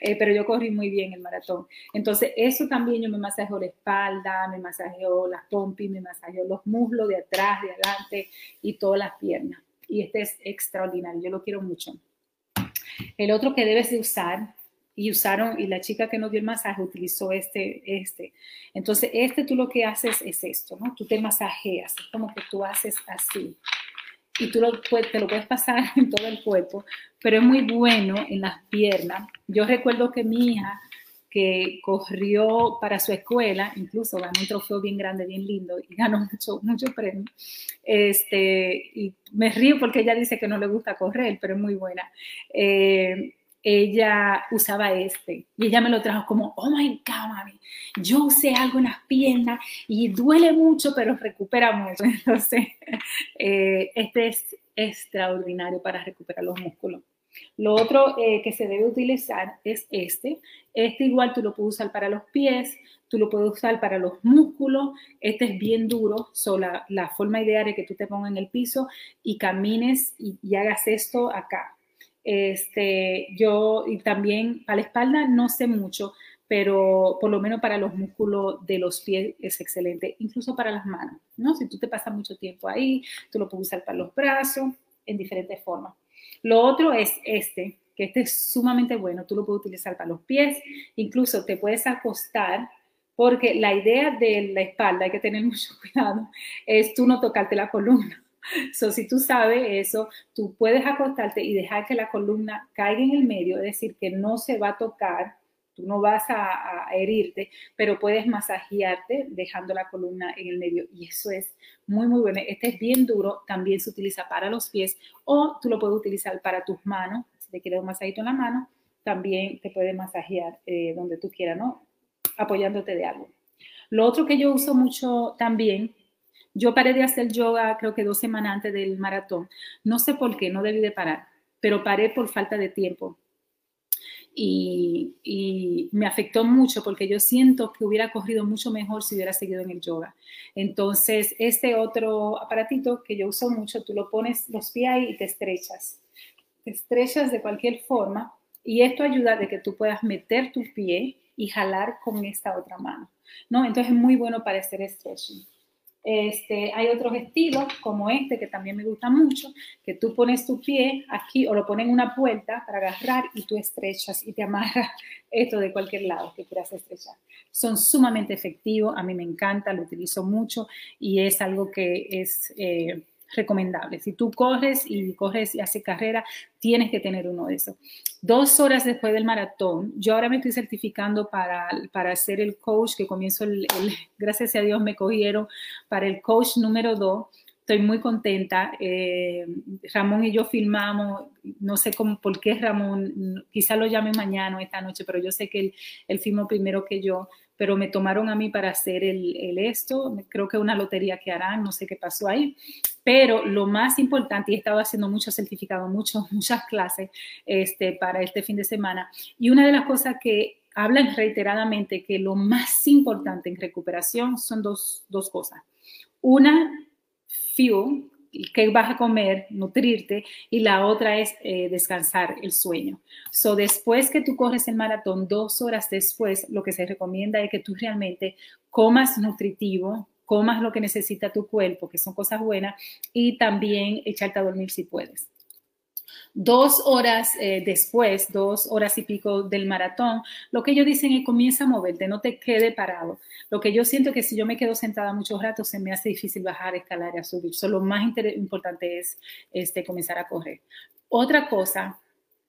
Eh, pero yo corrí muy bien el maratón. Entonces, eso también yo me masajeo la espalda, me masajeo las pompis, me masajeo los muslos de atrás, de adelante y todas las piernas. Y este es extraordinario, yo lo quiero mucho. El otro que debes de usar y usaron, y la chica que nos dio el masaje utilizó este, este. Entonces, este tú lo que haces es esto, ¿no? Tú te masajeas, es como que tú haces así. Y tú lo, te lo puedes pasar en todo el cuerpo, pero es muy bueno en las piernas. Yo recuerdo que mi hija, que corrió para su escuela, incluso ganó un trofeo bien grande, bien lindo, y ganó mucho, mucho premio. Este, y me río porque ella dice que no le gusta correr, pero es muy buena. Eh, ella usaba este y ella me lo trajo como, oh my God, mami, yo usé algo en las piernas y duele mucho, pero recupera mucho. Entonces, eh, este es extraordinario para recuperar los músculos. Lo otro eh, que se debe utilizar es este. Este igual tú lo puedes usar para los pies, tú lo puedes usar para los músculos. Este es bien duro, so la, forma ideal es que tú te pongas en el piso y camines y hagas esto acá este, yo y también para la espalda no sé mucho, pero por lo menos para los músculos de los pies es excelente, incluso para las manos, ¿no? Si tú te pasas mucho tiempo ahí, tú lo puedes usar para los brazos en diferentes formas. Lo otro es este, que este es sumamente bueno, tú lo puedes utilizar para los pies, incluso te puedes acostar porque la idea de la espalda, hay que tener mucho cuidado, es tú no tocarte la columna. So, si tú sabes eso, tú puedes acostarte y dejar que la columna caiga en el medio, es decir, que no se va a tocar, tú no vas a, herirte, pero puedes masajearte dejando la columna en el medio. Y eso es muy, muy bueno. Este es bien duro, también se utiliza para los pies o tú lo puedes utilizar para tus manos. Si te quieres un masajito en la mano, también te puede masajear eh, donde tú quieras, ¿no? Apoyándote de algo. Lo otro que yo uso mucho también yo paré de hacer yoga creo que dos semanas antes del maratón. No sé por qué, no debí de parar, pero paré por falta de tiempo. Y, me afectó mucho porque yo siento que hubiera corrido mucho mejor si hubiera seguido en el yoga. Entonces, este otro aparatito que yo uso mucho, tú lo pones los pies ahí y te estrechas. Te estrechas de cualquier forma y esto ayuda de que tú puedas meter tu pie y jalar con esta otra mano. ¿no? Entonces es muy bueno para hacer stretching. Este, hay otros estilos como este que también me gusta mucho, que tú pones tu pie aquí o lo pones en una puerta para agarrar y tú estrechas y te amarras esto de cualquier lado que quieras estrechar. Son sumamente efectivos, a mí me encanta, lo utilizo mucho y es algo que es... Eh, recomendable. Si tú corres y corres y haces carrera, tienes que tener uno de esos. Dos horas después del maratón, yo ahora me estoy certificando para, para ser el coach, que comienzo, el, gracias a Dios me cogieron para el coach número dos. Estoy muy contenta. Eh, Ramón y yo filmamos, no sé cómo, por qué Ramón, quizá lo llame mañana o esta noche, pero yo sé que él, él filmó primero que yo pero me tomaron a mí para hacer el, esto, creo que una lotería que harán, no sé qué pasó ahí, pero lo más importante, y he estado haciendo muchos certificados, muchos, muchas clases este, para este fin de semana, y una de las cosas que hablan reiteradamente que lo más importante en recuperación son dos, dos cosas. Una, fuel, qué vas a comer, nutrirte, y la otra es eh, descansar, el sueño. So, después que tú corres el maratón, dos horas después, lo que se recomienda es que tú realmente comas nutritivo, comas lo que necesita tu cuerpo, que son cosas buenas, y también echarte a dormir si puedes. Dos horas eh, después, dos horas y pico del maratón, lo que ellos dicen es comienza a moverte, no te quede parado. Lo que yo siento es que si yo me quedo sentada muchos ratos, se me hace difícil bajar, escalar y subir. So, lo más importante es este, comenzar a correr. Otra cosa,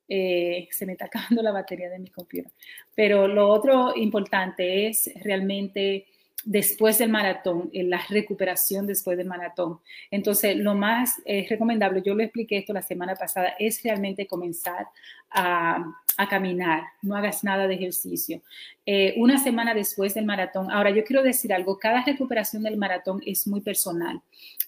eh, se me está acabando la batería de mi computadora, pero lo otro importante es realmente después del maratón, en la recuperación después del maratón. Entonces, lo más eh, recomendable, yo lo expliqué esto la semana pasada, es realmente comenzar a, caminar, no hagas nada de ejercicio. Eh, una semana después del maratón, ahora yo quiero decir algo, cada recuperación del maratón es muy personal.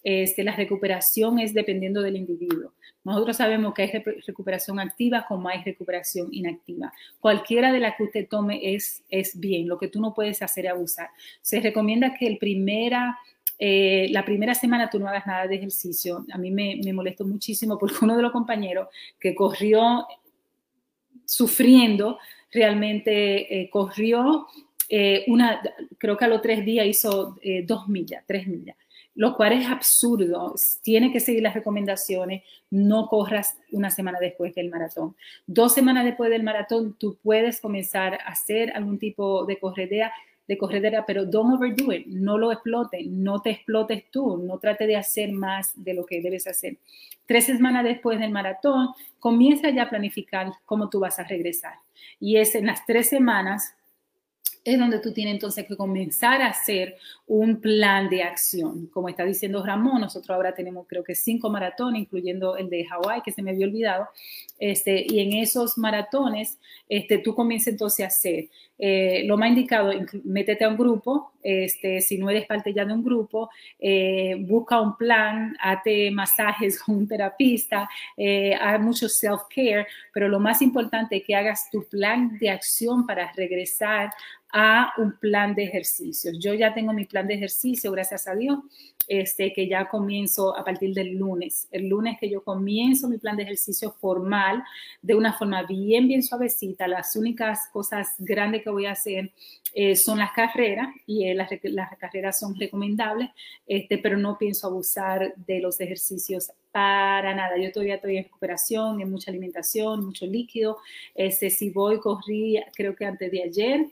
Este, la recuperación es dependiendo del individuo. Nosotros sabemos que hay recuperación activa como hay recuperación inactiva. Cualquiera de las que usted tome es, es bien. Lo que tú no puedes hacer es abusar. Se recomienda que el primera, eh, la primera semana tú no hagas nada de ejercicio. A mí me, me molestó muchísimo porque uno de los compañeros que corrió sufriendo, realmente eh, corrió eh, una, creo que a los tres días hizo dos millas, tres millas lo cual es absurdo. Tiene que seguir las recomendaciones, no corras una semana después del maratón. Dos semanas después del maratón, tú puedes comenzar a hacer algún tipo de corredera, de corredera, pero don't overdo it, no lo explotes, no te explotes tú, no trate de hacer más de lo que debes hacer. Tres semanas después del maratón, comienza ya a planificar cómo tú vas a regresar. Y es en las tres semanas es donde tú tienes entonces que comenzar a hacer un plan de acción. Como está diciendo Ramón, nosotros ahora tenemos creo que cinco maratones, incluyendo el de Hawái, que se me había olvidado. Este, y en esos maratones, este, tú comienzas entonces a hacer eh, lo más indicado, métete a un grupo, este, si no eres parte ya de un grupo, eh, busca un plan, hazte masajes con un terapista, eh, haz mucho self-care, pero lo más importante es que hagas tu plan de acción para regresar a un plan de ejercicios. Yo ya tengo mi plan de ejercicio, gracias a Dios, este, que ya comienzo a partir del lunes. El lunes que yo comienzo mi plan de ejercicio formal, de una forma bien, bien suavecita. Las únicas cosas grandes que voy a hacer eh, son las carreras y eh, las, las, carreras son recomendables, este, pero no pienso abusar de los ejercicios para nada. Yo todavía estoy en recuperación, en mucha alimentación, mucho líquido. Este, si voy, corrí, creo que antes de ayer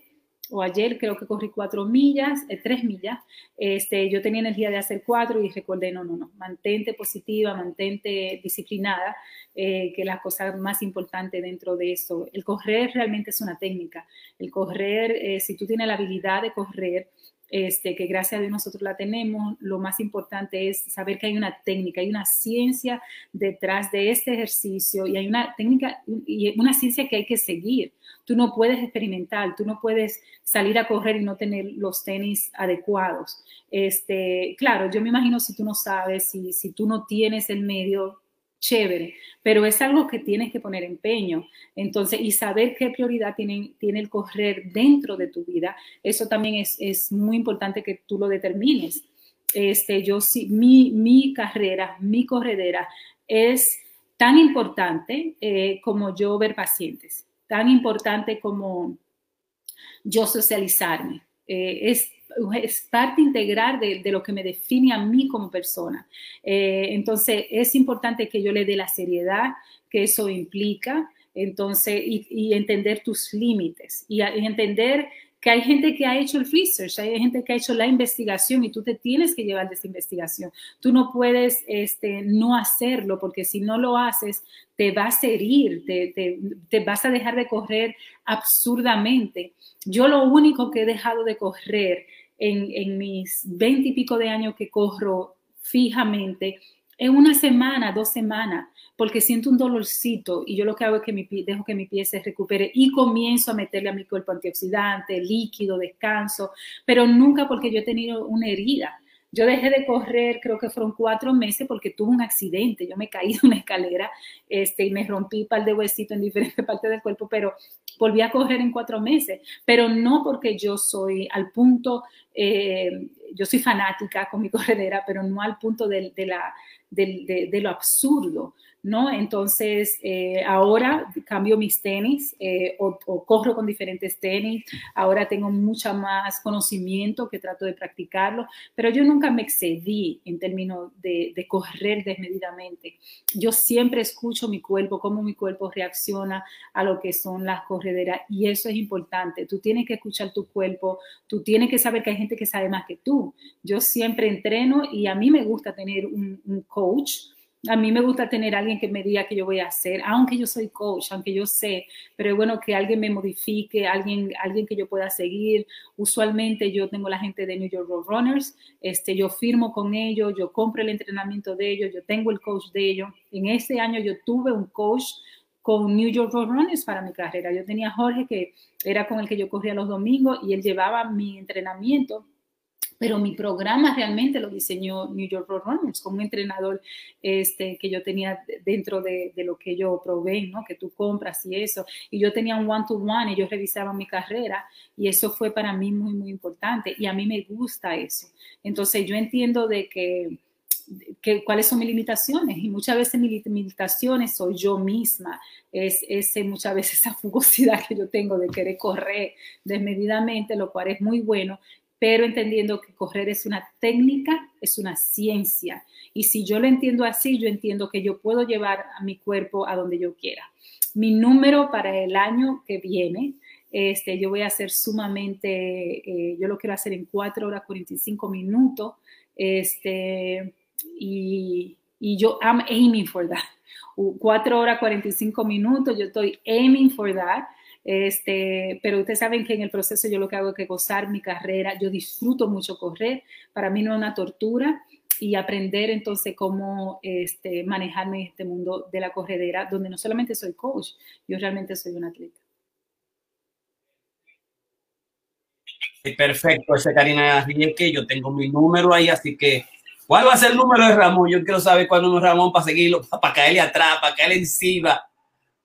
o ayer creo que corrí cuatro millas, eh, tres millas, este, yo tenía energía de hacer cuatro y recordé, no, no, no, mantente positiva, mantente disciplinada, eh, que la cosa más importante dentro de eso. El correr realmente es una técnica. El correr, eh, si tú tienes la habilidad de correr, este, que gracias a Dios nosotros la tenemos, lo más importante es saber que hay una técnica, hay una ciencia detrás de este ejercicio y hay una técnica y una ciencia que hay que seguir. Tú no puedes experimentar, tú no puedes salir a correr y no tener los tenis adecuados. Este, claro, yo me imagino si tú no sabes, si, si tú no tienes el medio, chévere, pero es algo que tienes que poner empeño. Entonces, y saber qué prioridad tiene, tiene el correr dentro de tu vida, eso también es, es muy importante que tú lo determines. Este, yo mi, mi carrera, mi corredera es tan importante eh, como yo ver pacientes, tan importante como yo socializarme. Eh, es es parte integral de, lo que me define a mí como persona. Eh, entonces, es importante que yo le dé la seriedad que eso implica, entonces, y, entender tus límites y, entender que hay gente que ha hecho el research, hay gente que ha hecho la investigación y tú te tienes que llevar de esa investigación. Tú no puedes este, no hacerlo porque si no lo haces, te vas a herir, te, vas a dejar de correr absurdamente. Yo lo único que he dejado de correr en, mis veinte y pico de años que corro fijamente, en una semana, dos semanas, porque siento un dolorcito y yo lo que hago es que mi dejo que mi pie se recupere y comienzo a meterle a mi cuerpo antioxidante, líquido, descanso, pero nunca porque yo he tenido una herida. Yo dejé de correr, creo que fueron cuatro meses porque tuve un accidente. Yo me caí de una escalera este, y me rompí un par de huesitos en diferentes partes del cuerpo, pero volví a correr en cuatro meses. Pero no porque yo soy al punto, eh, yo soy fanática con mi corredera, pero no al punto de, la, de lo absurdo. ¿No? Entonces, eh, ahora cambio mis tenis eh, o, corro con diferentes tenis. Ahora tengo mucha más conocimiento que trato de practicarlo, pero yo nunca me excedí en términos de, correr desmedidamente. Yo siempre escucho mi cuerpo, cómo mi cuerpo reacciona a lo que son las correderas y eso es importante. Tú tienes que escuchar tu cuerpo, tú tienes que saber que hay gente que sabe más que tú. Yo siempre entreno y a mí me gusta tener un coach a mí me gusta tener alguien que me diga qué yo voy a hacer, aunque yo soy coach, aunque yo sé, pero es bueno que alguien me modifique, alguien, alguien que yo pueda seguir. Usualmente yo tengo la gente de New York Road Runners, este, yo firmo con ellos, yo compro el entrenamiento de ellos, yo tengo el coach de ellos. En ese año yo tuve un coach con New York Road Runners para mi carrera. Yo tenía a Jorge que era con el que yo corría los domingos y él llevaba mi entrenamiento pero mi programa realmente lo diseñó New York Runners con un entrenador este, que yo tenía dentro de, lo que yo probé, ¿no? que tú compras y eso. Y yo tenía un one-to-one y yo revisaba mi carrera y eso fue para mí muy, muy importante y a mí me gusta eso. Entonces yo entiendo de que, cuáles son mis limitaciones y muchas veces mis limitaciones soy yo misma, es ese, muchas veces esa fugosidad que yo tengo de querer correr desmedidamente, lo cual es muy bueno, pero entendiendo que correr es una técnica, es una ciencia. Y si yo lo entiendo así, yo entiendo que yo puedo llevar a mi cuerpo a donde yo quiera. Mi número para el año que viene, este, yo voy a hacer sumamente, eh, yo lo quiero hacer en 4 horas 45 minutos, este, y, y yo am aiming for that. 4 horas 45 minutos, yo estoy aiming for that. Este, pero ustedes saben que en el proceso yo lo que hago es que gozar mi carrera, yo disfruto mucho correr, para mí no es una tortura y aprender entonces cómo este, manejarme en este mundo de la corredera, donde no solamente soy coach, yo realmente soy un atleta. Perfecto, ese Karina que yo tengo mi número ahí, así que ¿cuál va a ser el número de Ramón? Yo quiero saber cuál número es Ramón para seguirlo, para caerle atrás, para caerle encima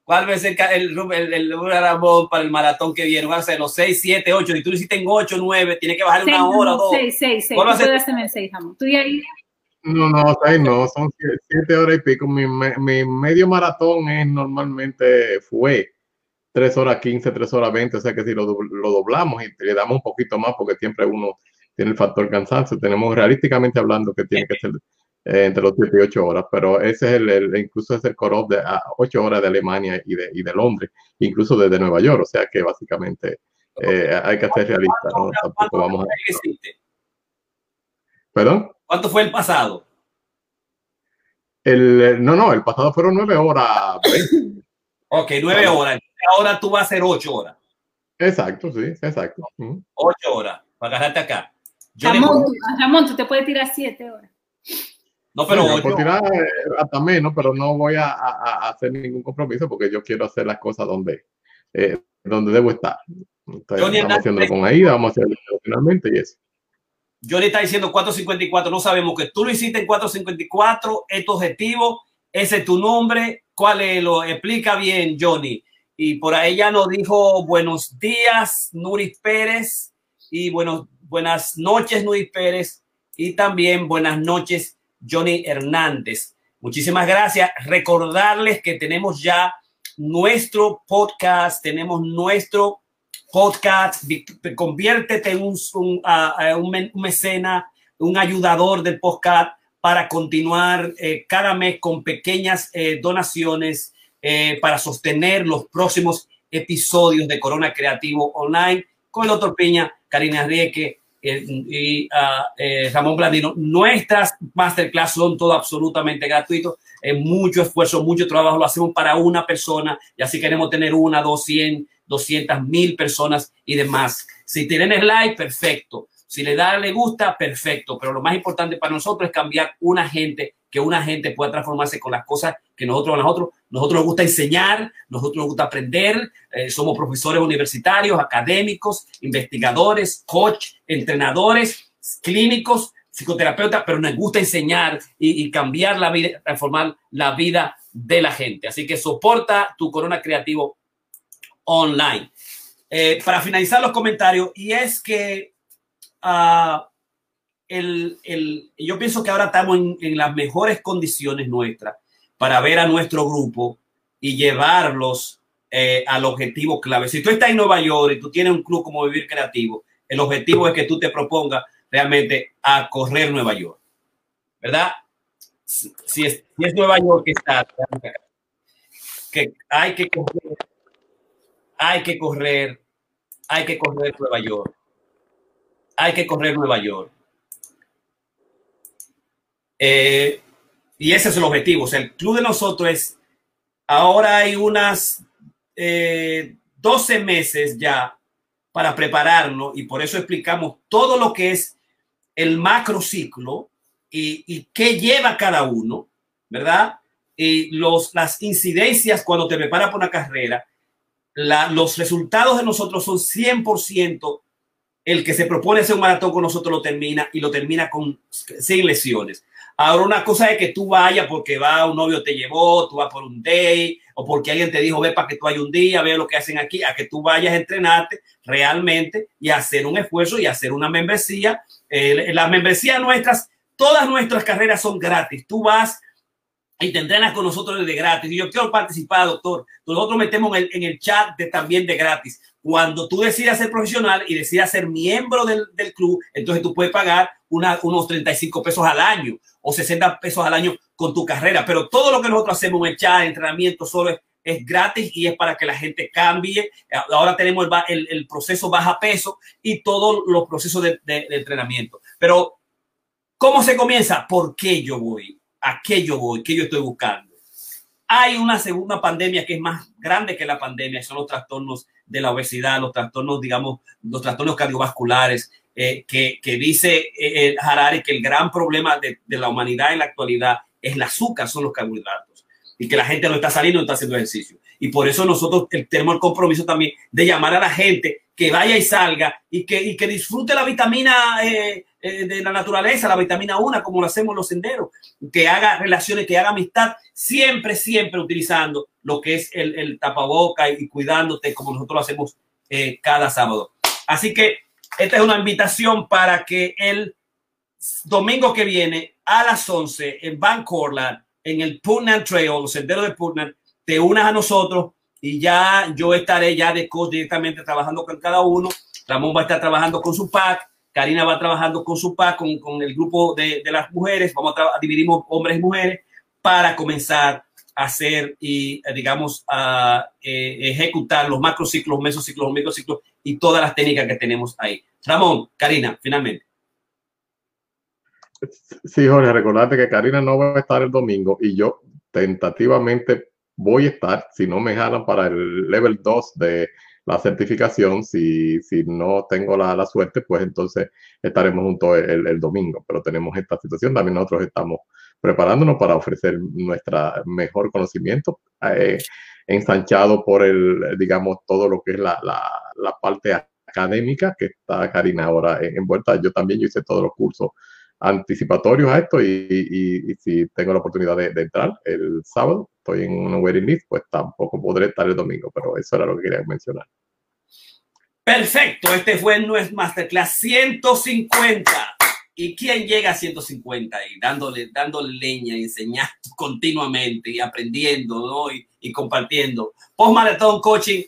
¿Cuál va a ser el, el, el, Ramón para el maratón que viene? ¿Van a ser los 6, 7, 8? Si tú lo hiciste en 8, 9, tiene que bajar una hora o dos. 6, 6, 6. ¿Cuál va a ser? en 6, Ramón. ¿Tú ya ahí? No, no, 6 no, son 7 horas y pico. Mi, mi, medio maratón es normalmente fue 3 horas 15, 3 horas 20, o sea que si lo, lo doblamos y le damos un poquito más, porque siempre uno tiene el factor cansancio, tenemos realísticamente hablando que tiene que ser eh, entre los 7 y 8 horas, pero ese es el, incluso es el core de 8 horas de Alemania y de, y de Londres, incluso desde Nueva York, o sea que básicamente eh, hay que ser realista. ¿no? Tampoco vamos a... ¿Perdón? ¿Cuánto fue el pasado? El, no, no, el pasado fueron nueve horas. ok, nueve horas. Ahora tú vas a hacer ocho horas. Exacto, sí, exacto. Ocho horas para agarrarte acá. Ramón, tú te puedes tirar siete horas. No, pero sí, tirar eh, hasta menos, pero no voy a, a, hacer ningún compromiso porque yo quiero hacer las cosas donde, eh, donde debo estar. Entonces, estamos haciéndolo con Aida, vamos a hacerlo finalmente y eso. Johnny está diciendo 454, no sabemos que tú lo hiciste en 454, es tu objetivo, ese es tu nombre, cuál es, lo explica bien Johnny. Y por ahí ya nos dijo buenos días, Nuris Pérez, y bueno, buenas noches, Nuris Pérez, y también buenas noches, Johnny Hernández. Muchísimas gracias. Recordarles que tenemos ya nuestro podcast, tenemos nuestro podcast, conviértete en un, mecena, un ayudador del podcast para continuar eh, cada mes con pequeñas eh, donaciones eh, para sostener los próximos episodios de Corona Creativo Online con el doctor Peña, Karina Rieke y uh, Ramón Blandino. Nuestras masterclass son todo absolutamente gratuitos. Es mucho esfuerzo, mucho trabajo. Lo hacemos para una persona y así queremos tener una, dos, cien 200 mil personas y demás. Si tienen like, perfecto. Si le da le gusta, perfecto. Pero lo más importante para nosotros es cambiar una gente, que una gente pueda transformarse con las cosas que nosotros a nosotros. Nosotros nos gusta enseñar, nosotros nos gusta aprender. Eh, somos profesores universitarios, académicos, investigadores, coach, entrenadores, clínicos, psicoterapeutas, pero nos gusta enseñar y, cambiar la vida, transformar la vida de la gente. Así que soporta tu corona creativo online. Eh, para finalizar los comentarios, y es que uh, el, yo pienso que ahora estamos en, las mejores condiciones nuestras para ver a nuestro grupo y llevarlos eh, al objetivo clave. Si tú estás en Nueva York y tú tienes un club como Vivir Creativo, el objetivo es que tú te propongas realmente a correr Nueva York, ¿verdad? Si, si, es, si es, Nueva York que está, que hay que correr hay que correr, hay que correr Nueva York. Hay que correr Nueva York. Eh, y ese es el objetivo. O sea, el club de nosotros es, ahora hay unas eh, 12 meses ya para prepararnos y por eso explicamos todo lo que es el macro ciclo y, y qué lleva cada uno, ¿verdad? Y los, las incidencias cuando te preparas para una carrera la, los resultados de nosotros son 100%. El que se propone hacer un maratón con nosotros lo termina y lo termina con sin lesiones. Ahora una cosa es que tú vayas porque va un novio te llevó, tú vas por un day o porque alguien te dijo ve para que tú vayas un día, ve lo que hacen aquí, a que tú vayas a entrenarte realmente y hacer un esfuerzo y hacer una membresía. Eh, las membresías nuestras, todas nuestras carreras son gratis. Tú vas y te entrenas con nosotros de gratis. Y yo quiero participar, doctor. Nosotros metemos en el, en el chat también de gratis. Cuando tú decidas ser profesional y decidas ser miembro del, del club, entonces tú puedes pagar una, unos 35 pesos al año o 60 pesos al año con tu carrera. Pero todo lo que nosotros hacemos en chat, entrenamiento, solo es, gratis y es para que la gente cambie. Ahora tenemos el, el, el proceso baja peso y todos los procesos de, de, de entrenamiento. Pero, ¿cómo se comienza? ¿Por qué yo voy? a qué yo voy, qué yo estoy buscando. Hay una segunda pandemia que es más grande que la pandemia, son los trastornos de la obesidad, los trastornos, digamos, los trastornos cardiovasculares, eh, que, que, dice eh, Harari que el gran problema de, de, la humanidad en la actualidad es el azúcar, son los carbohidratos, y que la gente no está saliendo, no está haciendo ejercicio. Y por eso nosotros tenemos el compromiso también de llamar a la gente que vaya y salga y que, y que disfrute la vitamina eh, eh, de la naturaleza, la vitamina 1, como lo hacemos los senderos, que haga relaciones, que haga amistad, siempre, siempre utilizando lo que es el, el tapaboca y, cuidándote como nosotros lo hacemos eh, cada sábado. Así que esta es una invitación para que el domingo que viene a las 11 en Vancouver, en el Putnam Trail, los senderos de Putnam, te unas a nosotros y ya yo estaré ya de coach directamente trabajando con cada uno. Ramón va a estar trabajando con su pack Karina va trabajando con su PAC, con, con el grupo de, de, las mujeres, vamos a dividimos hombres y mujeres para comenzar hacer y, digamos, a eh, ejecutar los macrociclos, mesociclos, microciclos y todas las técnicas que tenemos ahí. Ramón, Karina, finalmente. Sí, Jorge, recordate que Karina no va a estar el domingo y yo tentativamente voy a estar, si no me jalan para el level 2 de la certificación, si, si no tengo la, la suerte, pues entonces estaremos juntos el, domingo, pero tenemos esta situación, también nosotros estamos preparándonos para ofrecer nuestro mejor conocimiento, eh, ensanchado por el, digamos, todo lo que es la, la, la parte académica que está Karina ahora envuelta. Yo también yo hice todos los cursos anticipatorios a esto y, y, si tengo la oportunidad de, de, entrar el sábado, estoy en una waiting list, pues tampoco podré estar el domingo, pero eso era lo que quería mencionar. Perfecto, este fue nuestro Masterclass 150. ¿Y quién llega a 150 y dándole, dándole leña, enseñando continuamente y aprendiendo y, y compartiendo? Post Maratón Coaching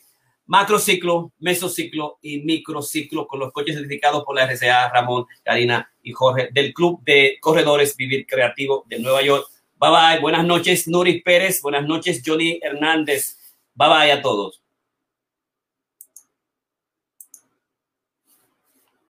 macrociclo, mesociclo y microciclo con los coches certificados por la RCA, Ramón, Karina y Jorge del Club de Corredores Vivir Creativo de Nueva York. Bye bye, buenas noches Nuri Pérez, buenas noches Johnny Hernández. Bye bye a todos.